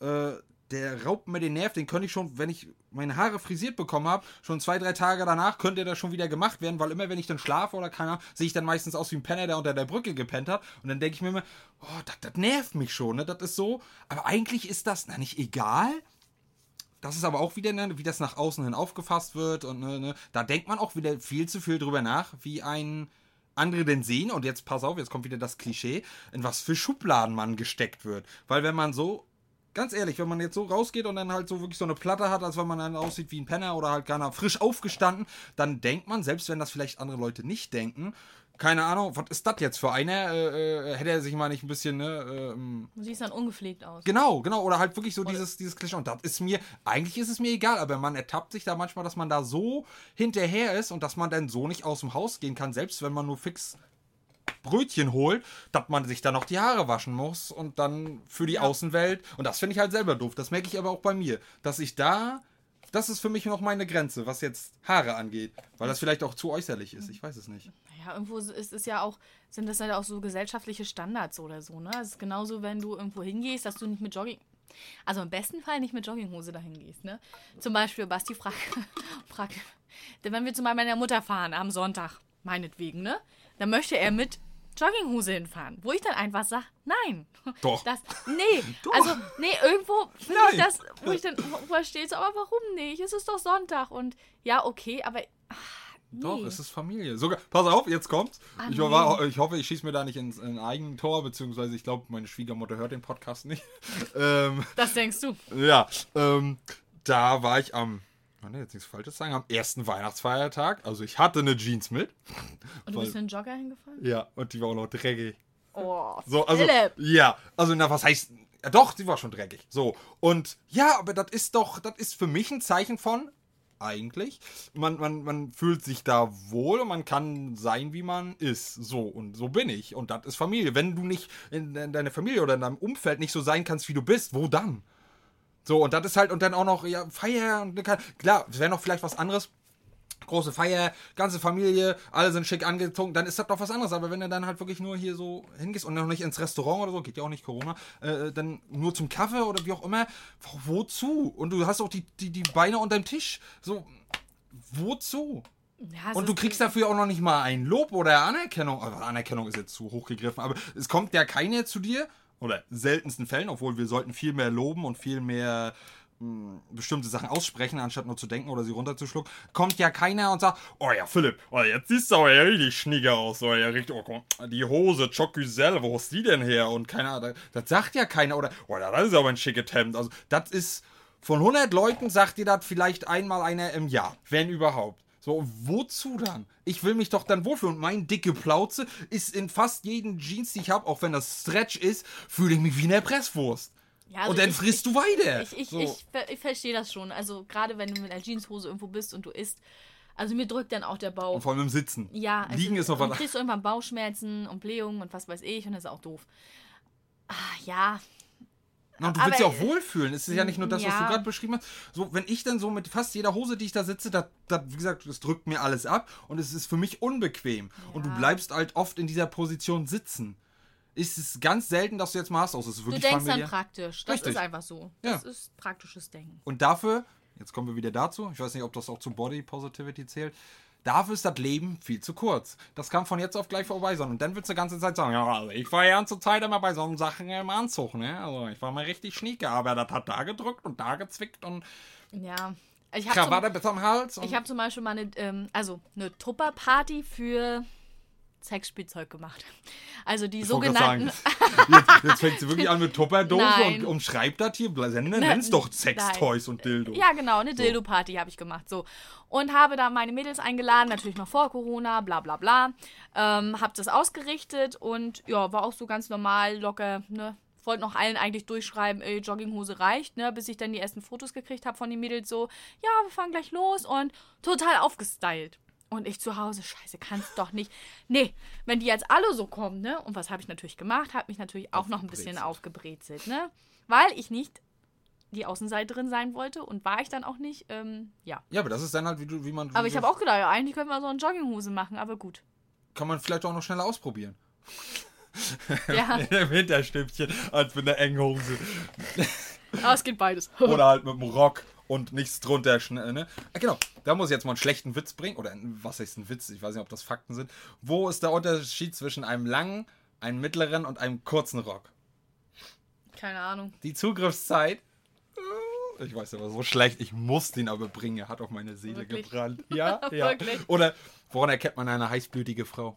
Äh, der raubt mir den Nerv, den könnte ich schon, wenn ich meine Haare frisiert bekommen habe, schon zwei, drei Tage danach könnte der schon wieder gemacht werden, weil immer wenn ich dann schlafe oder keine Ahnung, sehe ich dann meistens aus wie ein Penner, der unter der Brücke gepennt hat. Und dann denke ich mir immer, oh, das nervt mich schon, ne? Das ist so. Aber eigentlich ist das, na nicht egal. Das ist aber auch wieder, ne, wie das nach außen hin aufgefasst wird. Und ne, ne, da denkt man auch wieder viel zu viel drüber nach, wie ein andere denn sehen, und jetzt pass auf, jetzt kommt wieder das Klischee, in was für Schubladen man gesteckt wird. Weil wenn man so ganz ehrlich, wenn man jetzt so rausgeht und dann halt so wirklich so eine Platte hat, als wenn man dann aussieht wie ein Penner oder halt gar frisch aufgestanden, dann denkt man, selbst wenn das vielleicht andere Leute nicht denken, keine Ahnung, was ist das jetzt für einer? Äh, äh, hätte er sich mal nicht ein bisschen, ne? Ähm, du siehst dann ungepflegt aus. Genau, genau. Oder halt wirklich so dieses, dieses Klischee. Und das ist mir, eigentlich ist es mir egal, aber man ertappt sich da manchmal, dass man da so hinterher ist und dass man dann so nicht aus dem Haus gehen kann, selbst wenn man nur fix Brötchen holt, dass man sich dann noch die Haare waschen muss und dann für die ja. Außenwelt. Und das finde ich halt selber doof. Das merke ich aber auch bei mir, dass ich da. Das ist für mich noch meine Grenze, was jetzt Haare angeht. Weil das vielleicht auch zu äußerlich ist. Ich weiß es nicht. Ja, irgendwo ist es ja auch, sind das halt auch so gesellschaftliche Standards oder so, ne? Es ist genauso, wenn du irgendwo hingehst, dass du nicht mit Jogging. Also im besten Fall nicht mit Jogginghose dahin gehst, ne? Zum Beispiel, Basti fragt, fragt wenn wir zu meiner Mutter fahren am Sonntag, meinetwegen, ne? Dann möchte er mit Jogginghose hinfahren, wo ich dann einfach sage, nein. Doch. Das, nee, Doch. also, nee, irgendwo finde ich das, wo ich dann, wo er steht, so, aber warum nicht? Es ist doch Sonntag und ja, okay, aber. Ach, nee. Doch, es ist Familie. Sogar, pass auf, jetzt kommt's. Ah, ich, nee. ich, hoffe, ich schieße mir da nicht ins, in ein Tor, beziehungsweise ich glaube, meine Schwiegermutter hört den Podcast nicht. ähm, das denkst du. Ja, ähm, da war ich am kann jetzt nichts Falsches sagen, am ersten Weihnachtsfeiertag. Also ich hatte eine Jeans mit. Und du bist in den Jogger hingefahren? Ja, und die war auch noch dreckig. Oh, so, also, Philipp. Ja, also na, was heißt. Ja, doch, sie war schon dreckig. So. Und ja, aber das ist doch, das ist für mich ein Zeichen von, eigentlich. Man, man, man fühlt sich da wohl und man kann sein, wie man ist. So, und so bin ich. Und das ist Familie. Wenn du nicht in, in deiner Familie oder in deinem Umfeld nicht so sein kannst, wie du bist, wo dann? So, und das ist halt, und dann auch noch, ja, Feier und klar, es wäre noch vielleicht was anderes. Große Feier, ganze Familie, alle sind schick angezogen, dann ist das doch was anderes. Aber wenn du dann halt wirklich nur hier so hingehst und noch nicht ins Restaurant oder so, geht ja auch nicht Corona, äh, dann nur zum Kaffee oder wie auch immer, wozu? Und du hast auch die, die, die Beine unter dem Tisch. So, wozu? Ja, und du kriegst dafür auch noch nicht mal ein Lob oder Anerkennung. Also Anerkennung ist jetzt zu hoch gegriffen, aber es kommt ja keiner zu dir oder seltensten Fällen, obwohl wir sollten viel mehr loben und viel mehr hm, bestimmte Sachen aussprechen, anstatt nur zu denken oder sie runterzuschlucken, kommt ja keiner und sagt, oh ja, Philipp, oh, jetzt siehst du aber ja richtig schniger aus, oh ja, richtig, oh, die Hose, Chocusel, wo ist die denn her? Und keiner, das, das sagt ja keiner, oder, oh ja, das ist aber ein schickes Hemd. Also, das ist, von 100 Leuten sagt dir das vielleicht einmal einer im Jahr, wenn überhaupt. So, wozu dann? Ich will mich doch dann wohlfühlen. Und mein dicke Plauze ist in fast jeden Jeans, die ich habe, auch wenn das Stretch ist, fühle ich mich wie eine Presswurst. Ja, also und dann ich, frisst ich, du weiter. Ich, ich, so. ich, verstehe das schon. Also gerade wenn du mit einer Jeanshose irgendwo bist und du isst, also mir drückt dann auch der Bauch. Und vor allem im Sitzen. Ja. Also Liegen ist noch was. Du kriegst du irgendwann Bauchschmerzen und Blähungen und was weiß ich und das ist auch doof. Ah, ja, und du willst ja auch wohlfühlen. Es ist ja nicht nur das, ja. was du gerade beschrieben hast. So, wenn ich dann so mit fast jeder Hose, die ich da sitze, da, da wie gesagt, das drückt mir alles ab und es ist für mich unbequem. Ja. Und du bleibst halt oft in dieser Position sitzen. Ist es ganz selten, dass du jetzt mal hast, aus. Du denkst familiär. dann praktisch. Das Richtig. ist einfach so. Das ja. ist praktisches Denken. Und dafür, jetzt kommen wir wieder dazu, ich weiß nicht, ob das auch zu Body Positivity zählt, dafür ist das Leben viel zu kurz. Das kann von jetzt auf gleich vorbei sein. Und dann willst du die ganze Zeit sagen, ja, also ich war ja ganze Zeit immer bei so Sachen im Anzug, ne? Also ich war mal richtig schnieke, aber das hat da gedrückt und da gezwickt und Ja. Ich habe Krawatte zum, bis am Hals. Ich hab zum Beispiel mal eine, ähm, also eine Tupper-Party für Sexspielzeug gemacht. Also die Ich sogenannten. Jetzt, jetzt fängt sie wirklich an mit Tupperdose Nein. und umschreibt das hier. Sende, Ne, nenn's doch. Sextoys und Dildo. Ja, genau, eine Dildo-Party habe ich gemacht. So. Und habe da meine Mädels eingeladen, natürlich noch vor Corona, bla bla bla. Ähm, hab das ausgerichtet und ja, war auch so ganz normal, locker, ne? Wollte noch allen eigentlich durchschreiben, ey, Jogginghose reicht, ne? Bis ich dann die ersten Fotos gekriegt habe von den Mädels so, ja, wir fahren gleich los und total aufgestylt. Und ich zu Hause, scheiße, kannst doch nicht. Nee, wenn die jetzt alle so kommen, ne? Und was habe ich natürlich gemacht? Habe mich natürlich auch noch ein bisschen aufgebrezelt, ne? Weil ich nicht die Außenseiterin sein wollte und war ich dann auch nicht. Ähm, ja. Ja, aber das ist dann halt, wie, du, wie man. Aber ich habe auch gedacht, ja, eigentlich können wir so eine Jogginghose machen, aber gut. Kann man vielleicht auch noch schneller ausprobieren. Ja, Mit dem Hinterstübchen als mit einer engen Hose. aber es geht beides. Oder halt mit einem Rock und nichts drunter. schn- Ne? Ah, genau, da muss ich jetzt mal einen schlechten Witz bringen. Oder was ist ein Witz? Ich weiß nicht, ob das Fakten sind. Wo ist der Unterschied zwischen einem langen, einem mittleren und einem kurzen Rock? Keine Ahnung. Die Zugriffszeit. äh, Ich weiß aber so schlecht, ich muss den aber bringen. Er hat auf meine Seele Wirklich? gebrannt. Ja, ja. Oder woran erkennt man eine heißblütige Frau?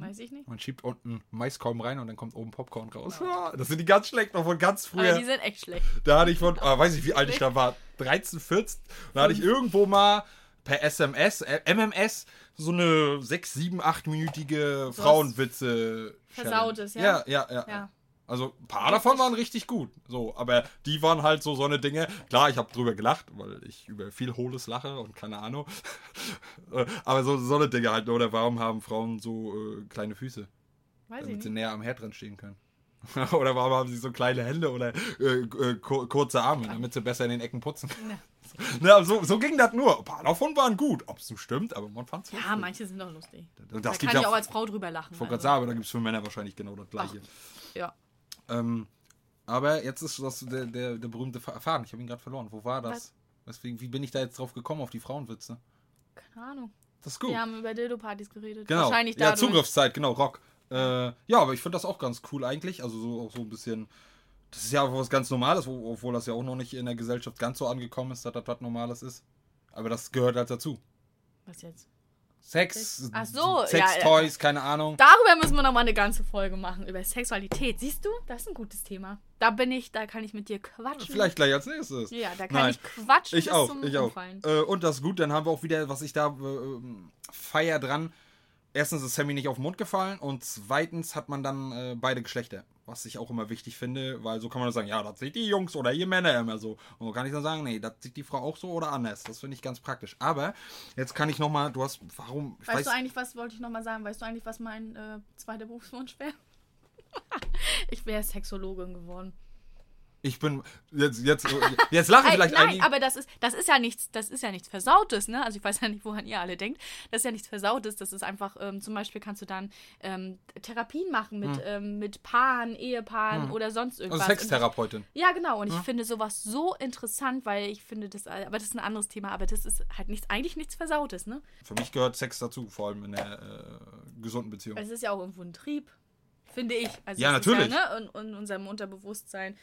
Weiß ich nicht. Man schiebt unten Maiskolben rein und dann kommt oben Popcorn raus. Ah, Das sind die ganz schlecht noch von ganz Aber früher. die sind echt schlecht. Da hatte ich von, ah, weiß ich, wie alt ich da war, 13, 14. Da hatte ich irgendwo mal per SMS, äh, MMS, so eine 6, 7, 8-minütige Frauenwitze. Versautes, ja? Ja, ja, ja. Ja. Also ein paar davon waren richtig gut. So, aber die waren halt so so eine Dinge. Klar, ich habe drüber gelacht, weil ich über viel Hohles lache und keine Ahnung. Äh, aber so so eine Dinge halt. Oder warum haben Frauen so äh, kleine Füße? Weiß ich damit sie näher am Herd dran stehen können. oder warum haben sie so kleine Hände oder äh, äh, kur kurze Arme, damit sie besser in den Ecken putzen. Ja. Aber so, so ging das nur. Ein paar davon waren gut. Ob es so stimmt, aber man fand es Ja, manche sind doch lustig. Und Da das gibt kann ich auch als Frau drüber lachen. Ich wollte gerade also. sagen, aber da gibt es für Männer wahrscheinlich genau das gleiche. Ja. Ähm, aber jetzt ist das der, der, der berühmte Fa- Faden. Ich habe ihn gerade verloren. Wo war das? Deswegen, wie bin ich da jetzt drauf gekommen, auf die Frauenwitze? Keine Ahnung. Das ist gut. Wir haben über Dildo-Partys geredet. Genau. Wahrscheinlich ja, dadurch. Zugriffszeit, genau, Rock. Äh, ja, aber ich finde das auch ganz cool eigentlich. Also so auch so ein bisschen. Das ist ja auch was ganz Normales, wo, obwohl das ja auch noch nicht in der Gesellschaft ganz so angekommen ist, dass das was Normales ist. Aber das gehört halt dazu. Was jetzt? Sex, Ach so, Sex, ja, ja. Toys, keine Ahnung. Darüber müssen wir noch mal eine ganze Folge machen, über Sexualität. Siehst du? Das ist ein gutes Thema. Da bin ich, da kann ich mit dir quatschen. Vielleicht gleich als nächstes. Ja, da kann Nein. ich quatschen Ich bis auch, zum ich auch. Äh, und das ist gut, dann haben wir auch wieder, was ich da äh, feier dran. Erstens ist Sammy nicht auf den Mund gefallen und zweitens hat man dann äh, beide Geschlechter. Was ich auch immer wichtig finde, weil so kann man sagen, ja, das sieht die Jungs oder ihr Männer immer so. Und so kann ich dann sagen, nee, das sieht die Frau auch so oder anders. Das finde ich ganz praktisch. Aber jetzt kann ich nochmal, du hast, warum, Weißt weiß, du eigentlich, was wollte ich noch mal sagen? Weißt du eigentlich, was mein äh, zweiter Berufswunsch wäre? ich wäre Sexologin geworden. Ich bin, jetzt, jetzt, jetzt lachen vielleicht nein, einige. aber das ist, das ist ja nichts, das ist ja nichts Versautes, ne? Also ich weiß ja nicht, woran ihr alle denkt. Das ist ja nichts Versautes. Das ist einfach, ähm, zum Beispiel kannst du dann ähm, Therapien machen mit, ähm, mit Paaren, Ehepaaren oder sonst Also irgendwas. Sextherapeutin. Ja, genau. Und ich finde sowas so interessant, weil ich finde das, aber das ist ein anderes Thema, aber das ist halt nichts, eigentlich nichts Versautes, ne? Für mich gehört Sex dazu, vor allem in der äh, gesunden Beziehung. Es ist ja auch irgendwo ein Trieb, finde ich. Also Ja, natürlich. Ja, ne, in, in unserem Unterbewusstsein.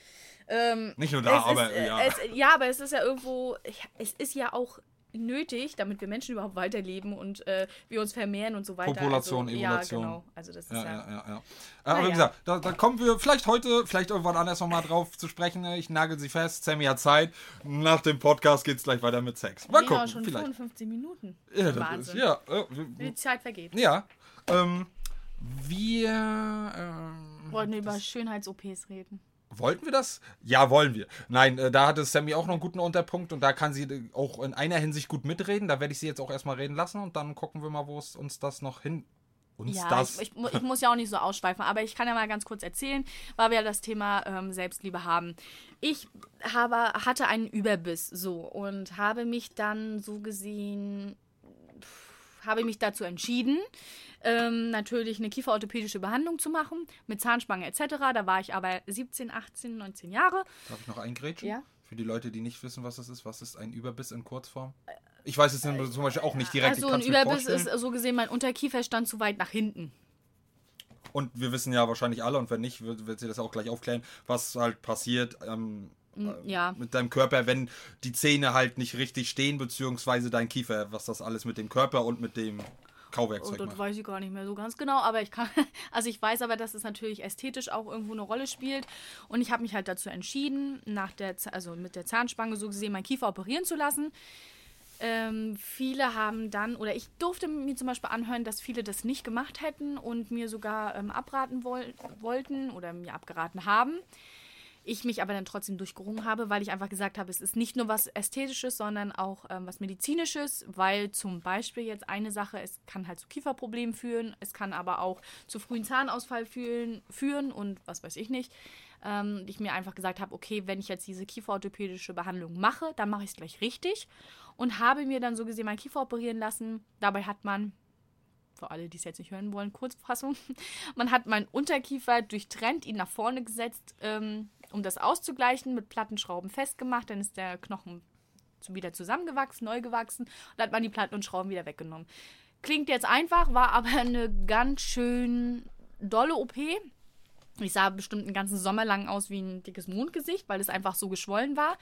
Ähm, Nicht nur da, aber ist, äh, ja. Es, ja, aber es ist ja irgendwo, es ist ja auch nötig, damit wir Menschen überhaupt weiterleben und äh, wir uns vermehren und so weiter. Population, also, Evolution. Ja, genau. Also das ist Ja, ja, ja, ja. Aber wie gesagt, da, da kommen wir vielleicht heute, vielleicht irgendwann anders nochmal drauf zu sprechen. Ich nagel sie fest. Sammy hat Zeit. Nach dem Podcast geht es gleich weiter mit Sex. Mal ja, gucken, schon vielleicht. 55 Minuten. Ja, das ist, Wahnsinn. ja, äh, die Zeit vergeht. ja. Ähm, wir ähm, Wollten wir über Schönheits-OPs reden. wollten wir das? Ja, wollen wir. Nein, äh, da hatte Sammy auch noch einen guten Unterpunkt und da kann sie äh, auch in einer Hinsicht gut mitreden. Da werde ich sie jetzt auch erstmal reden lassen und dann gucken wir mal, wo es uns das noch hin. Uns Ja, das. ich, ich, ich muss ja auch nicht so ausschweifen, aber ich kann ja mal ganz kurz erzählen, weil wir ja das Thema ähm, Selbstliebe haben. Ich habe, hatte einen Überbiss so und habe mich dann so gesehen, habe mich dazu entschieden, ähm, natürlich eine kieferorthopädische Behandlung zu machen mit Zahnspange etc. Da war ich aber 17, 18, 19 Jahre. Darf ich noch eingrätschen? Ja. Für die Leute, die nicht wissen, was das ist, was ist ein Überbiss in Kurzform? Ich weiß es zum Beispiel auch nicht direkt. Also ein Überbiss ist so gesehen, mein Unterkiefer stand zu weit nach hinten. Und wir wissen ja wahrscheinlich alle, und wenn nicht, wird, wird sie das auch gleich aufklären, was halt passiert ähm, ja. mit deinem Körper, wenn die Zähne halt nicht richtig stehen, beziehungsweise dein Kiefer, was das alles mit dem Körper und mit dem Kauwerkzeug oh, das weiß ich gar nicht mehr so ganz genau, aber ich kann, also ich weiß aber, dass es natürlich ästhetisch auch irgendwo eine Rolle spielt und ich habe mich halt dazu entschieden, nach der, also mit der Zahnspange so gesehen meinen Kiefer operieren zu lassen. Ähm, viele haben dann, oder ich durfte mir zum Beispiel anhören, dass viele das nicht gemacht hätten und mir sogar ähm, abraten woll wollten oder mir abgeraten haben. Ich mich aber dann trotzdem durchgerungen habe, weil ich einfach gesagt habe, es ist nicht nur was Ästhetisches, sondern auch ähm, was Medizinisches, weil zum Beispiel jetzt eine Sache, es kann halt zu Kieferproblemen führen, es kann aber auch zu frühen Zahnausfall führen, führen und was weiß ich nicht. Ähm, ich mir einfach gesagt habe, okay, wenn ich jetzt diese kieferorthopädische Behandlung mache, dann mache ich es gleich richtig und habe mir dann so gesehen meinen Kiefer operieren lassen. Dabei hat man, für alle, die es jetzt nicht hören wollen, Kurzfassung, man hat meinen Unterkiefer durchtrennt, ihn nach vorne gesetzt, ähm, um das auszugleichen, mit Plattenschrauben festgemacht. Dann ist der Knochen wieder zusammengewachsen, neu gewachsen und hat man die Platten und Schrauben wieder weggenommen. Klingt jetzt einfach, war aber eine ganz schön dolle OP. Ich sah bestimmt einen ganzen Sommer lang aus wie ein dickes Mondgesicht, weil es einfach so geschwollen war.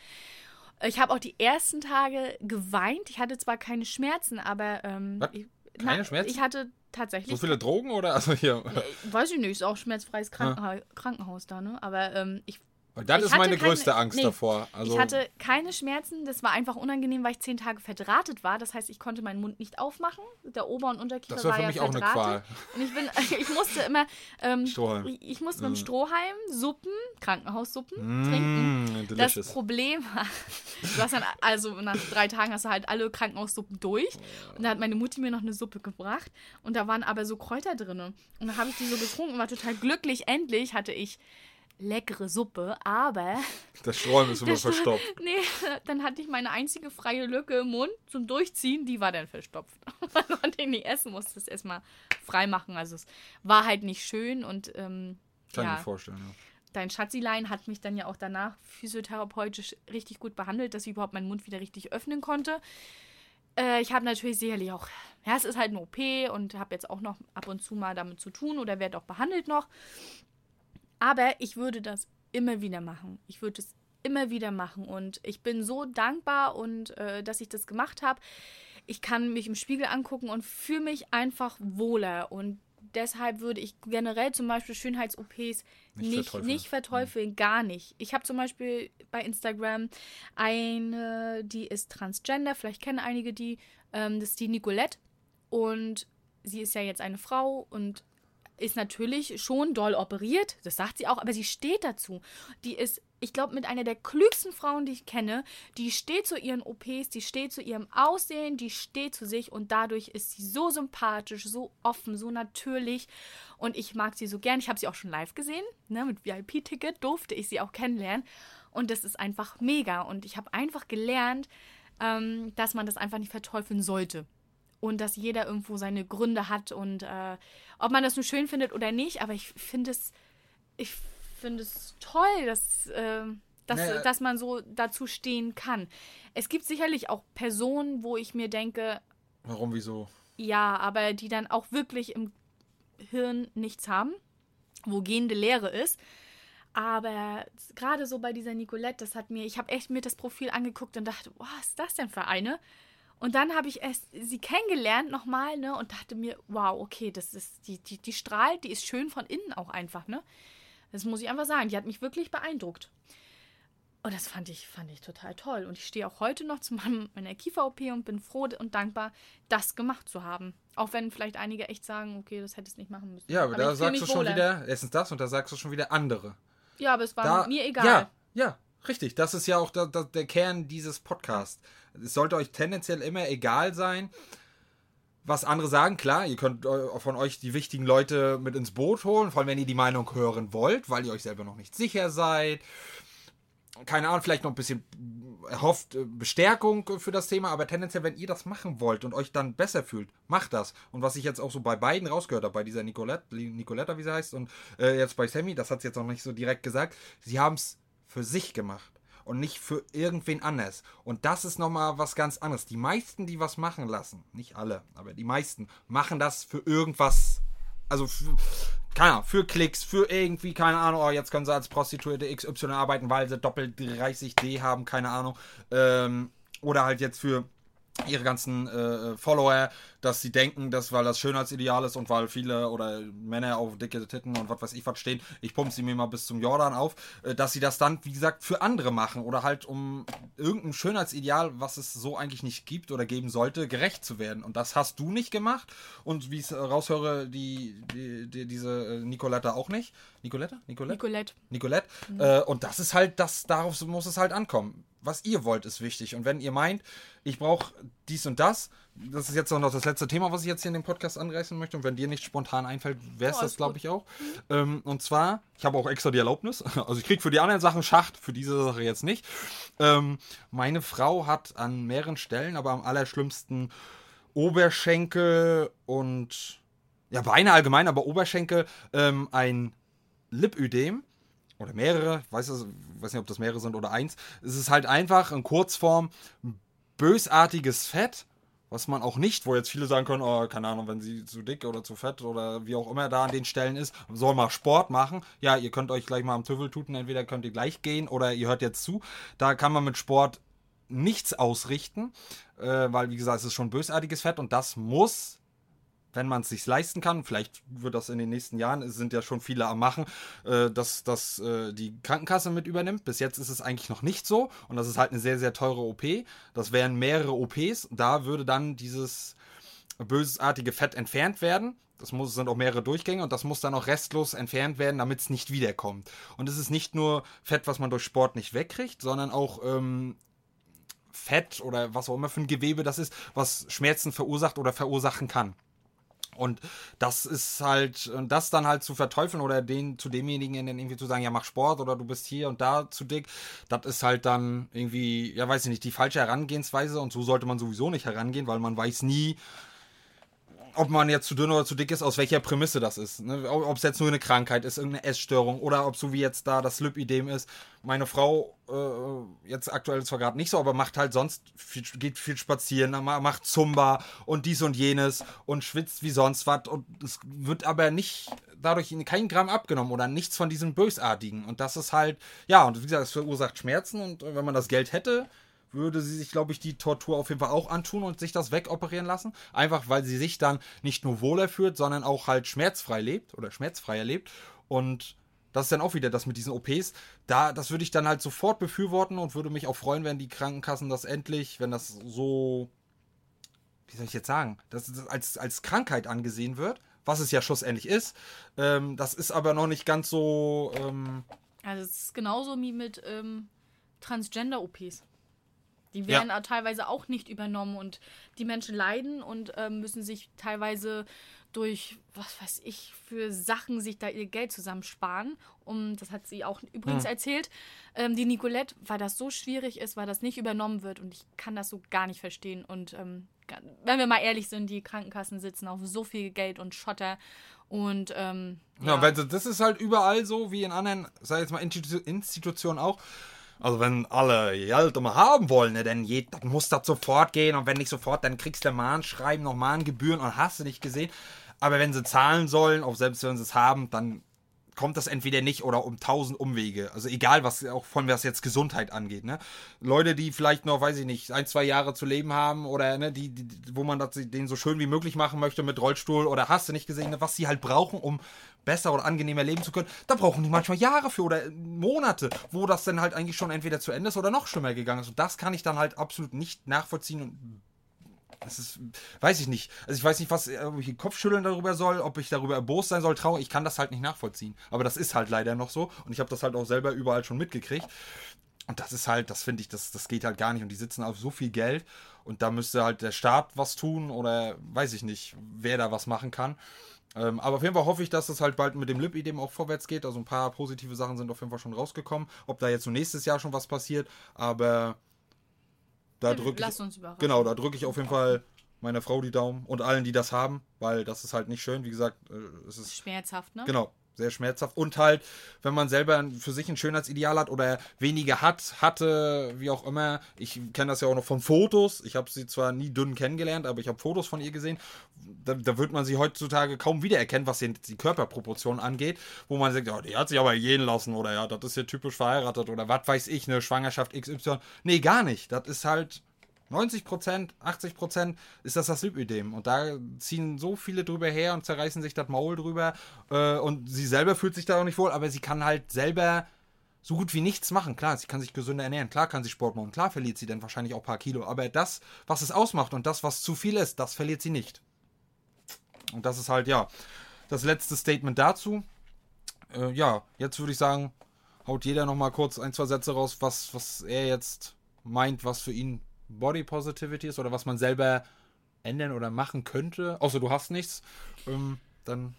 Ich habe auch die ersten Tage geweint. Ich hatte zwar keine Schmerzen, aber. Ähm, ich, keine na, Schmerzen? Ich hatte tatsächlich. So viele Drogen oder? Also hier. Weiß ich nicht, ist auch schmerzfreies Krankenha Krankenhaus da, ne? Aber ähm, ich weil das ist meine keine, größte Angst nee, davor. Also ich hatte keine Schmerzen. Das war einfach unangenehm, weil ich zehn Tage verdrahtet war. Das heißt, ich konnte meinen Mund nicht aufmachen. Der Ober- und Unterkiefer das war, war ja verdrahtet. Auch eine Qual. Und ich bin, ich musste immer, ähm, Strohhalm. Ich musste mit dem mm. Strohhalm Suppen, Krankenhaussuppen mm, trinken. Delicious. Das Problem war, du hast dann, also nach drei Tagen hast du halt alle Krankenhaussuppen durch. Und da hat meine Mutti mir noch eine Suppe gebracht. Und da waren aber so Kräuter drin. Und dann habe ich die so getrunken und war total glücklich. Endlich hatte ich leckere Suppe, aber. Das Sträum ist immer verstopft. Nee, dann hatte ich meine einzige freie Lücke im Mund zum Durchziehen, die war dann verstopft. Man konnte ihn nicht essen, musste es erstmal frei machen. Also es war halt nicht schön und. Ähm, Kann ja, ich mir vorstellen, ja. Dein Schatzilein hat mich dann ja auch danach physiotherapeutisch richtig gut behandelt, dass ich überhaupt meinen Mund wieder richtig öffnen konnte. Äh, ich habe natürlich sicherlich auch, ja, es ist halt eine OP und habe jetzt auch noch ab und zu mal damit zu tun oder werde auch behandelt noch. Aber ich würde das immer wieder machen. Ich würde es immer wieder machen. Und ich bin so dankbar und äh, dass ich das gemacht habe. Ich kann mich im Spiegel angucken und fühle mich einfach wohler. Und deshalb würde ich generell zum Beispiel Schönheits-OPs nicht, nicht verteufeln, nicht verteufeln mhm. gar nicht. Ich habe zum Beispiel bei Instagram eine, die ist transgender, vielleicht kennen einige die, ähm, das ist die Nicolette. Und sie ist ja jetzt eine Frau und ist natürlich schon doll operiert, das sagt sie auch, aber sie steht dazu. Die ist, ich glaube, mit einer der klügsten Frauen, die ich kenne, die steht zu ihren OPs, die steht zu ihrem Aussehen, die steht zu sich und dadurch ist sie so sympathisch, so offen, so natürlich und ich mag sie so gern. Ich habe sie auch schon live gesehen, ne, mit VIP-Ticket durfte ich sie auch kennenlernen und das ist einfach mega und ich habe einfach gelernt, ähm, dass man das einfach nicht verteufeln sollte und dass jeder irgendwo seine Gründe hat und äh, ob man das nun schön findet oder nicht, aber ich finde es, ich finde es toll, dass, äh, dass, naja. dass man so dazu stehen kann. Es gibt sicherlich auch Personen, wo ich mir denke, warum, wieso? Ja, aber die dann auch wirklich im Hirn nichts haben, wo gehende Leere ist. Aber gerade so bei dieser Nicolette, das hat mir, ich habe echt mir das Profil angeguckt und dachte, was ist das denn für eine? Und dann habe ich erst sie kennengelernt nochmal, ne, und dachte mir, wow, okay, das ist, die, die, die strahlt, die ist schön von innen auch einfach, ne? Das muss ich einfach sagen. Die hat mich wirklich beeindruckt. Und das fand ich, fand ich total toll. Und ich stehe auch heute noch zu meinem, meiner Kiefer-OP und bin froh und dankbar, das gemacht zu haben. Auch wenn vielleicht einige echt sagen, okay, das hättest du nicht machen müssen. Ja, aber, aber da sagst du schon wohler. wieder, erstens das und da sagst du schon wieder andere. Ja, aber es war da, mir egal. Ja, ja, richtig. Das ist ja auch da, da, der Kern dieses Podcasts. Es sollte euch tendenziell immer egal sein, was andere sagen. Klar, ihr könnt von euch die wichtigen Leute mit ins Boot holen, vor allem wenn ihr die Meinung hören wollt, weil ihr euch selber noch nicht sicher seid. Keine Ahnung, vielleicht noch ein bisschen erhofft äh, Bestärkung für das Thema, aber tendenziell, wenn ihr das machen wollt und euch dann besser fühlt, macht das. Und was ich jetzt auch so bei beiden rausgehört habe, bei dieser Nicolette, Nicoletta, wie sie heißt, und äh, jetzt bei Sammy, das hat sie jetzt noch nicht so direkt gesagt, sie haben es für sich gemacht. Und nicht für irgendwen anders. Und das ist nochmal was ganz anderes. Die meisten, die was machen lassen, nicht alle, aber die meisten, machen das für irgendwas. Also, für, keine Ahnung, für Klicks, für irgendwie, keine Ahnung, oh, jetzt können sie als Prostituierte XY arbeiten, weil sie doppelt 30D haben, keine Ahnung. Ähm, oder halt jetzt für ihre ganzen äh, Follower, dass sie denken, dass weil das Schönheitsideal ist und weil viele oder Männer auf dicke Titten und was weiß ich was stehen, ich pumpe sie mir mal bis zum Jordan auf, äh, dass sie das dann, wie gesagt, für andere machen oder halt um irgendein Schönheitsideal, was es so eigentlich nicht gibt oder geben sollte, gerecht zu werden. Und das hast du nicht gemacht und wie ich es raushöre, die, die, die, diese Nicoletta auch nicht. Nicoletta? Nicolette? Nicolette. Nicolette. Mhm. Äh, und das ist halt, das, darauf muss es halt ankommen was ihr wollt, ist wichtig. Und wenn ihr meint, ich brauche dies und das, das ist jetzt noch das letzte Thema, was ich jetzt hier in dem Podcast anreißen möchte. Und wenn dir nicht spontan einfällt, wäre es oh, das, glaube ich, auch. Ähm, und zwar, ich habe auch extra die Erlaubnis. Also ich kriege für die anderen Sachen Schacht, für diese Sache jetzt nicht. Ähm, meine Frau hat an mehreren Stellen, aber am allerschlimmsten Oberschenkel und ja, Beine allgemein, aber Oberschenkel ähm, ein Lipödem oder mehrere, weiß, weiß nicht, ob das mehrere sind oder eins. Es ist halt einfach in Kurzform bösartiges Fett, was man auch nicht, wo jetzt viele sagen können, oh, keine Ahnung, wenn sie zu dick oder zu fett oder wie auch immer da an den Stellen ist, soll mal Sport machen. Ja, ihr könnt euch gleich mal am Tüffel tuten, entweder könnt ihr gleich gehen oder ihr hört jetzt zu. Da kann man mit Sport nichts ausrichten, äh, weil wie gesagt, es ist schon bösartiges Fett und das muss wenn man es sich leisten kann, vielleicht wird das in den nächsten Jahren, es sind ja schon viele am Machen, äh, dass das äh, die Krankenkasse mit übernimmt. Bis jetzt ist es eigentlich noch nicht so und das ist halt eine sehr, sehr teure OP. Das wären mehrere OPs. Da würde dann dieses bösartige Fett entfernt werden. Das muss, sind auch mehrere Durchgänge und das muss dann auch restlos entfernt werden, damit es nicht wiederkommt. Und es ist nicht nur Fett, was man durch Sport nicht wegkriegt, sondern auch ähm, Fett oder was auch immer für ein Gewebe das ist, was Schmerzen verursacht oder verursachen kann. Und das ist halt, das dann halt zu verteufeln oder den zu demjenigen dann irgendwie zu sagen, ja, mach Sport oder du bist hier und da zu dick, das ist halt dann irgendwie, ja, weiß ich nicht, die falsche Herangehensweise und so sollte man sowieso nicht herangehen, weil man weiß nie, ob man jetzt zu dünn oder zu dick ist, aus welcher Prämisse das ist. Ne? Ob es jetzt nur eine Krankheit ist, irgendeine Essstörung oder ob so wie jetzt da das Lipidem ist. Meine Frau, äh, jetzt aktuell zwar gerade nicht so, aber macht halt sonst, viel, geht viel spazieren, macht Zumba und dies und jenes und schwitzt wie sonst was und es wird aber nicht dadurch kein Gramm abgenommen oder nichts von diesem Bösartigen. Und das ist halt, ja, und wie gesagt, es verursacht Schmerzen und wenn man das Geld hätte, würde sie sich, glaube ich, die Tortur auf jeden Fall auch antun und sich das wegoperieren lassen. Einfach weil sie sich dann nicht nur wohler fühlt, sondern auch halt schmerzfrei lebt oder schmerzfreier lebt. Und das ist dann auch wieder das mit diesen OPs. Da, das würde ich dann halt sofort befürworten und würde mich auch freuen, wenn die Krankenkassen das endlich, wenn das so, wie soll ich jetzt sagen, dass das als, als Krankheit angesehen wird, was es ja schlussendlich ist. Ähm, das ist aber noch nicht ganz so. Ähm, also, es ist genauso wie mit ähm, Transgender-OPs. Die werden ja. teilweise auch nicht übernommen und die Menschen leiden und äh, müssen sich teilweise durch, was weiß ich, für Sachen sich da ihr Geld zusammensparen. Um, das hat sie auch übrigens hm. erzählt, ähm, die Nicolette, weil das so schwierig ist, weil das nicht übernommen wird und ich kann das so gar nicht verstehen. Und ähm, wenn wir mal ehrlich sind, die Krankenkassen sitzen auf so viel Geld und Schotter und ähm, ja, ja weil das ist halt überall so, wie in anderen, sag jetzt mal, Institutionen auch. Also wenn alle Geld immer haben wollen, ne, dann, je, dann muss das sofort gehen und wenn nicht sofort, dann kriegst du Mahnschreiben, noch Mahngebühren und hast du nicht gesehen. Aber wenn sie zahlen sollen, auch selbst wenn sie es haben, dann kommt das entweder nicht oder um tausend Umwege. Also egal, was auch von was jetzt Gesundheit angeht. Ne? Leute, die vielleicht noch, weiß ich nicht, ein, zwei Jahre zu leben haben oder ne, die, die wo man das denen so schön wie möglich machen möchte mit Rollstuhl oder hast du nicht gesehen, ne, was sie halt brauchen, um besser oder angenehmer leben zu können, da brauchen die manchmal Jahre für oder Monate, wo das dann halt eigentlich schon entweder zu Ende ist oder noch schlimmer gegangen ist. Und das kann ich dann halt absolut nicht nachvollziehen und das ist, weiß ich nicht. Also ich weiß nicht, was, ob ich den Kopf schütteln darüber soll, ob ich darüber erbost sein soll, traurig. Ich kann das halt nicht nachvollziehen. Aber das ist halt leider noch so. Und ich habe das halt auch selber überall schon mitgekriegt. Und das ist halt, das finde ich, das, das geht halt gar nicht. Und die sitzen auf so viel Geld. Und da müsste halt der Staat was tun oder weiß ich nicht, wer da was machen kann. Ähm, aber auf jeden Fall hoffe ich, dass es halt bald mit dem Lip-Idem auch vorwärts geht. Also ein paar positive Sachen sind auf jeden Fall schon rausgekommen. Ob da jetzt so nächstes Jahr schon was passiert, aber da drücke Lass uns überraschen. Genau, da drücke ich auf jeden Fall meiner Frau die Daumen und allen, die das haben, weil das ist halt nicht schön. Wie gesagt, äh, es ist. Schmerzhaft, ne? Genau. Sehr schmerzhaft. Und halt, wenn man selber für sich ein Schönheitsideal hat oder wenige hat, hatte, wie auch immer. Ich kenne das ja auch noch von Fotos. Ich habe sie zwar nie dünn kennengelernt, aber ich habe Fotos von ihr gesehen. Da, da wird man sie heutzutage kaum wiedererkennen, was die, die Körperproportion angeht, wo man sagt, ja, die hat sich aber gehen lassen oder ja, das ist ja typisch verheiratet oder was weiß ich, eine Schwangerschaft XY. Nee, gar nicht. Das ist halt 90 Prozent, 80 Prozent ist das das Lipödem. Und da ziehen so viele drüber her und zerreißen sich das Maul drüber. Äh, und sie selber fühlt sich da auch nicht wohl, aber sie kann halt selber so gut wie nichts machen. Klar, sie kann sich gesünder ernähren. Klar kann sie Sport machen. Klar verliert sie dann wahrscheinlich auch ein paar Kilo. Aber das, was es ausmacht und das, was zu viel ist, das verliert sie nicht. Und das ist halt, ja, das letzte Statement dazu. Äh, ja, jetzt würde ich sagen, haut jeder nochmal kurz ein, zwei Sätze raus, was, was er jetzt meint, was für ihn Body Positivity ist oder was man selber ändern oder machen könnte, außer du hast nichts, ähm, dann.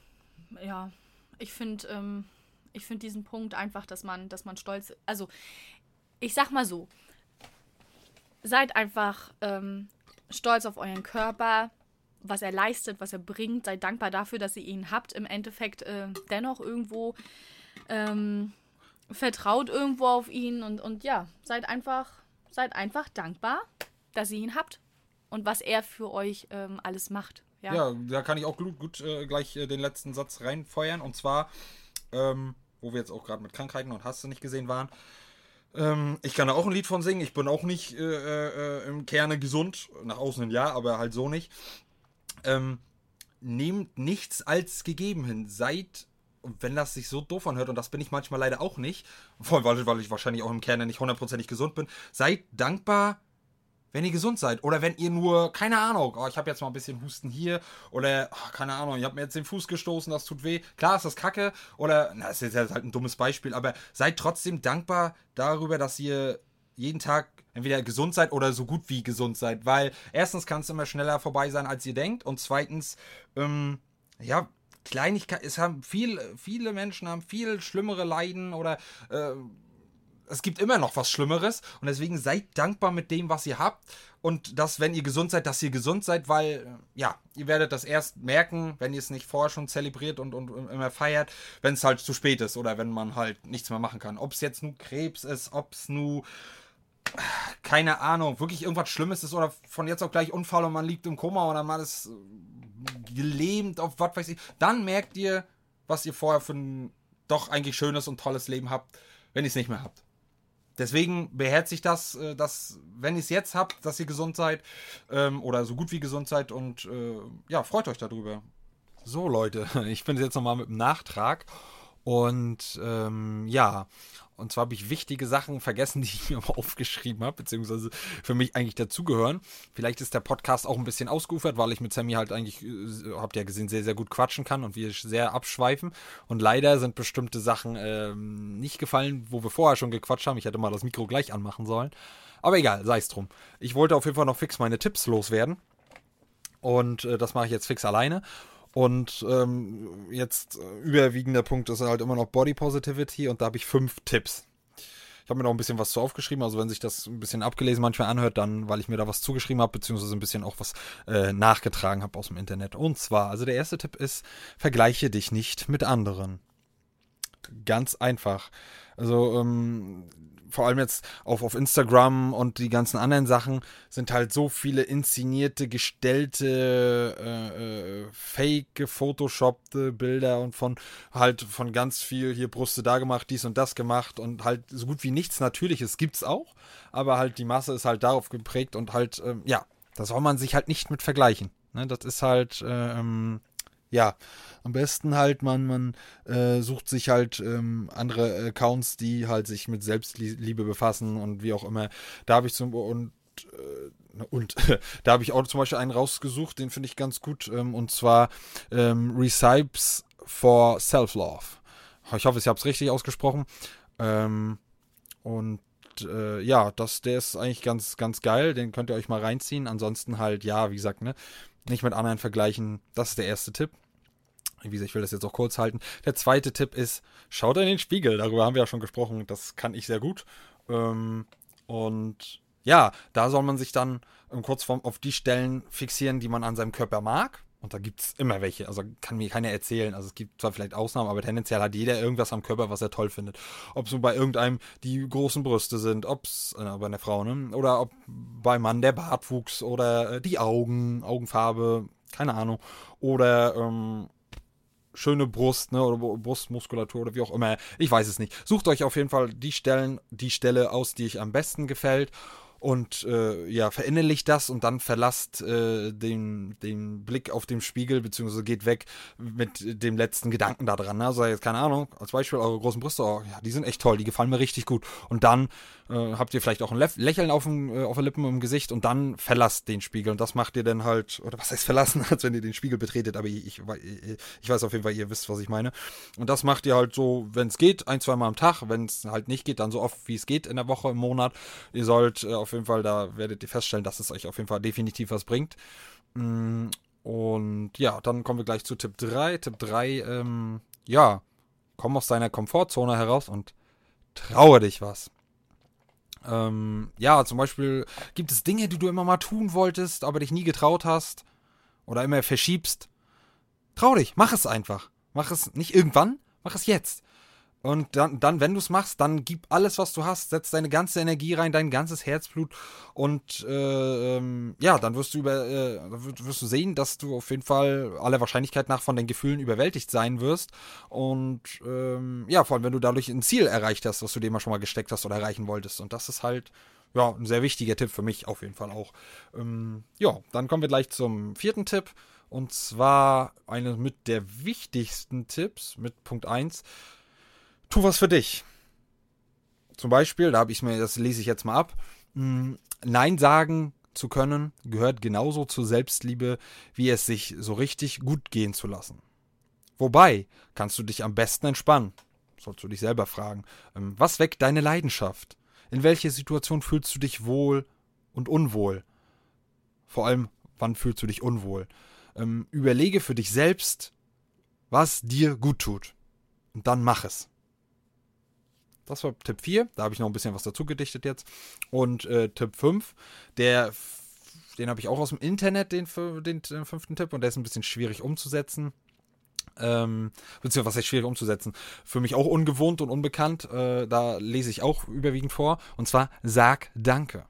Ja, ich finde, ähm, ich finde diesen Punkt einfach, dass man, dass man stolz, also ich sag mal so, seid einfach ähm, stolz auf euren Körper, was er leistet, was er bringt, seid dankbar dafür, dass ihr ihn habt. Im Endeffekt äh, dennoch irgendwo ähm, vertraut irgendwo auf ihn und, und ja, seid einfach seid einfach dankbar, dass ihr ihn habt und was er für euch ähm, alles macht. Ja. ja, da kann ich auch gut, gut äh, gleich äh, den letzten Satz reinfeuern. Und zwar, ähm, wo wir jetzt auch gerade mit Krankheiten und Hast du nicht gesehen waren. Ähm, ich kann da auch ein Lied von singen. Ich bin auch nicht äh, äh im Kerne gesund. Nach außen hin ja, aber halt so nicht. Ähm, nehmt nichts als gegeben hin. Seid und wenn das sich so doof anhört, und das bin ich manchmal leider auch nicht, vor allem weil, weil ich wahrscheinlich auch im Kern nicht hundertprozentig gesund bin, seid dankbar, wenn ihr gesund seid. Oder wenn ihr nur, keine Ahnung, oh, ich habe jetzt mal ein bisschen Husten hier. Oder, oh, keine Ahnung, ich habe mir jetzt den Fuß gestoßen, das tut weh. Klar ist das kacke. Oder, na, das ist jetzt halt ein dummes Beispiel. Aber seid trotzdem dankbar darüber, dass ihr jeden Tag entweder gesund seid oder so gut wie gesund seid. Weil erstens kann es immer schneller vorbei sein, als ihr denkt. Und zweitens, ähm, ja, Kleinigkeit, es haben viel, viele Menschen haben viel schlimmere Leiden oder äh, es gibt immer noch was Schlimmeres und deswegen seid dankbar mit dem, was ihr habt und dass, wenn ihr gesund seid, dass ihr gesund seid, weil, äh, ja, ihr werdet das erst merken, wenn ihr es nicht vorher schon zelebriert und, und, immer feiert, wenn es halt zu spät ist oder wenn man halt nichts mehr machen kann. Ob es jetzt nur Krebs ist, ob es nur, keine Ahnung, wirklich irgendwas Schlimmes ist oder von jetzt auf gleich Unfall und man liegt im Koma oder man ist gelähmt auf was weiß ich, dann merkt ihr, was ihr vorher für ein doch eigentlich schönes und tolles Leben habt, wenn ihr es nicht mehr habt. Deswegen beherzigt das, äh, dass, wenn ihr es jetzt habt, dass ihr gesund seid ähm, oder so gut wie gesund seid und äh, ja, freut euch darüber. So, Leute, ich bin jetzt nochmal mit dem Nachtrag und ähm, ja, und zwar habe ich wichtige Sachen vergessen, die ich mir mal aufgeschrieben habe, beziehungsweise für mich eigentlich dazugehören. Vielleicht ist der Podcast auch ein bisschen ausgeufert, weil ich mit Sammy halt eigentlich, äh, habt ihr ja gesehen, sehr, sehr gut quatschen kann und wir sehr abschweifen. Und leider sind bestimmte Sachen ähm, nicht gefallen, wo wir vorher schon gequatscht haben. Ich hätte mal das Mikro gleich anmachen sollen. Aber egal, sei es drum. Ich wollte auf jeden Fall noch fix meine Tipps loswerden. Und äh, das mache ich jetzt fix alleine. Und ähm, jetzt äh, überwiegender Punkt ist halt immer noch Body Positivity und da habe ich fünf Tipps. Ich habe mir noch ein bisschen was zu aufgeschrieben, also wenn sich das ein bisschen abgelesen manchmal anhört, dann, weil ich mir da was zugeschrieben habe, beziehungsweise ein bisschen auch was äh, nachgetragen habe aus dem Internet. Und zwar, also der erste Tipp ist, vergleiche dich nicht mit anderen. Ganz einfach. Also ähm, vor allem jetzt auf, auf Instagram und die ganzen anderen Sachen sind halt so viele inszenierte, gestellte, äh, äh, fake, gefotoshoppte Bilder und von halt von ganz viel hier Brüste da gemacht, dies und das gemacht und halt so gut wie nichts Natürliches gibt's auch, aber halt die Masse ist halt darauf geprägt und halt, ähm, ja, da soll man sich halt nicht mit vergleichen. Ne? Das ist halt, ähm, ja, am besten halt, man, man äh, sucht sich halt ähm, andere Accounts, die halt sich mit Selbstliebe befassen und wie auch immer. Da habe ich zum und äh, und da habe ich auch zum Beispiel einen rausgesucht, den finde ich ganz gut, ähm, und zwar ähm, Recipes for Self-Love. Ich hoffe, ich habe es richtig ausgesprochen. Ähm, und äh, ja, das, der ist eigentlich ganz, ganz geil. Den könnt ihr euch mal reinziehen. Ansonsten halt, ja, wie gesagt, ne, nicht mit anderen vergleichen. Das ist der erste Tipp. Wie gesagt, ich will das jetzt auch kurz halten. Der zweite Tipp ist, schaut in den Spiegel. Darüber haben wir ja schon gesprochen. Das kann ich sehr gut. Ähm, und ja, da soll man sich dann kurz auf die Stellen fixieren, die man an seinem Körper mag Und da gibt es immer welche. Also kann mir keiner erzählen. Also es gibt zwar vielleicht Ausnahmen, aber tendenziell hat jeder irgendwas am Körper, was er toll findet. Ob es so bei irgendeinem die großen Brüste sind, ob es äh, bei einer Frau, ne? Oder ob beim Mann der Bartwuchs oder äh, die Augen, Augenfarbe, keine Ahnung. Oder ähm, schöne Brust, ne, oder Brustmuskulatur oder wie auch immer. Ich weiß es nicht. Sucht euch auf jeden Fall die Stellen, die Stelle aus, die euch am besten gefällt und äh, ja, verinnerlicht das und dann verlasst äh, den, den Blick auf den Spiegel, beziehungsweise geht weg mit dem letzten Gedanken da dran. Ne? Also jetzt, keine Ahnung, als Beispiel eure großen Brüste, oh, ja, die sind echt toll, die gefallen mir richtig gut. Und dann äh, habt ihr vielleicht auch ein Lächeln auf, dem, äh, auf den Lippen im Gesicht und dann verlasst den Spiegel. Und das macht ihr dann halt, oder was heißt verlassen, als wenn ihr den Spiegel betretet, aber ich, ich, ich weiß auf jeden Fall, ihr wisst, was ich meine. Und das macht ihr halt so, wenn es geht, ein, zwei Mal am Tag. Wenn es halt nicht geht, dann so oft, wie es geht in der Woche, im Monat. Ihr sollt äh, auf jeden Fall, da werdet ihr feststellen, dass es euch auf jeden Fall definitiv was bringt. Mm, und ja, dann kommen wir gleich zu Tipp 3. Tipp 3, ähm, ja, komm aus deiner Komfortzone heraus und traue dich was. Ähm, ja, zum Beispiel gibt es Dinge, die du immer mal tun wolltest, aber dich nie getraut hast oder immer verschiebst. Trau dich, mach es einfach. Mach es nicht irgendwann, mach es jetzt. Und dann, dann wenn du es machst, dann gib alles, was du hast, setz deine ganze Energie rein, dein ganzes Herzblut und äh, ähm, ja, dann wirst du über, äh, wirst du sehen, dass du auf jeden Fall aller Wahrscheinlichkeit nach von den Gefühlen überwältigt sein wirst. Und ähm, ja, vor allem, wenn du dadurch ein Ziel erreicht hast, was du dir mal schon mal gesteckt hast oder erreichen wolltest. Und das ist halt ja ein sehr wichtiger Tipp für mich auf jeden Fall auch. Ähm, ja, dann kommen wir gleich zum vierten Tipp. Und zwar einer mit der wichtigsten Tipps, mit Punkt 1 tu was für dich. Zum Beispiel, da habe ich mir, das lese ich jetzt mal ab. Hm, Nein sagen zu können gehört genauso zur Selbstliebe, wie es sich so richtig gut gehen zu lassen. Wobei kannst du dich am besten entspannen. Sollst du dich selber fragen. Ähm, was weckt deine Leidenschaft? In welcher Situation fühlst du dich wohl und unwohl? Vor allem, wann fühlst du dich unwohl? Ähm, überlege für dich selbst, was dir gut tut. Und dann mach es. Das war Tipp 4. Da habe ich noch ein bisschen was dazu gedichtet jetzt. Und äh, Tipp 5, der, den habe ich auch aus dem Internet, den, den, den, fünften Tipp. Und der ist ein bisschen schwierig umzusetzen. Ähm, beziehungsweise was heißt schwierig umzusetzen? Für mich auch ungewohnt und unbekannt. Äh, da lese ich auch überwiegend vor. Und zwar, sag Danke.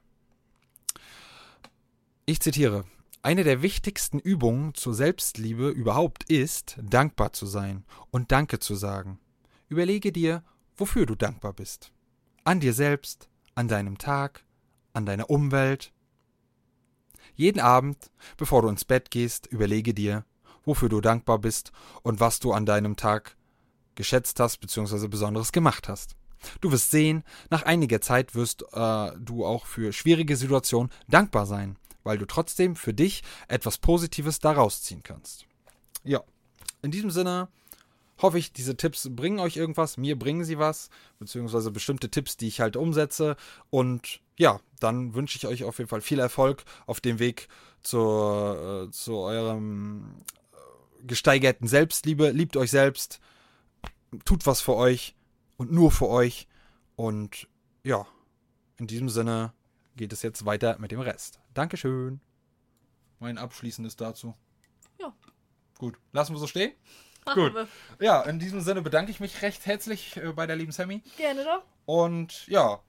Ich zitiere. Eine der wichtigsten Übungen zur Selbstliebe überhaupt ist, dankbar zu sein und Danke zu sagen. Überlege dir, wofür du dankbar bist. An dir selbst, an deinem Tag, an deiner Umwelt. Jeden Abend, bevor du ins Bett gehst, überlege dir, wofür du dankbar bist und was du an deinem Tag geschätzt hast bzw. Besonderes gemacht hast. Du wirst sehen, nach einiger Zeit wirst äh, du auch für schwierige Situationen dankbar sein, weil du trotzdem für dich etwas Positives daraus ziehen kannst. Ja, in diesem Sinne, hoffe ich, diese Tipps bringen euch irgendwas. Mir bringen sie was, beziehungsweise bestimmte Tipps, die ich halt umsetze. Und ja, dann wünsche ich euch auf jeden Fall viel Erfolg auf dem Weg zur, äh, zu eurem äh, gesteigerten Selbstliebe. Liebt euch selbst, tut was für euch und nur für euch. Und ja, in diesem Sinne geht es jetzt weiter mit dem Rest. Dankeschön. Mein abschließendes dazu. Ja. Gut, lassen wir so stehen. Gut. Ja, in diesem Sinne bedanke ich mich recht herzlich äh, bei der lieben Sammy. Gerne doch. Und ja,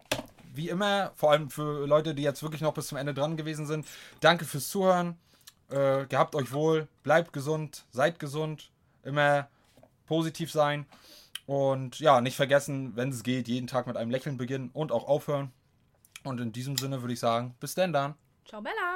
wie immer, vor allem für Leute, die jetzt wirklich noch bis zum Ende dran gewesen sind, danke fürs Zuhören. Äh, gehabt euch wohl, bleibt gesund, seid gesund, immer positiv sein. Und ja, nicht vergessen, wenn es geht, jeden Tag mit einem Lächeln beginnen und auch aufhören. Und in diesem Sinne würde ich sagen, bis denn dann. Ciao, Bella.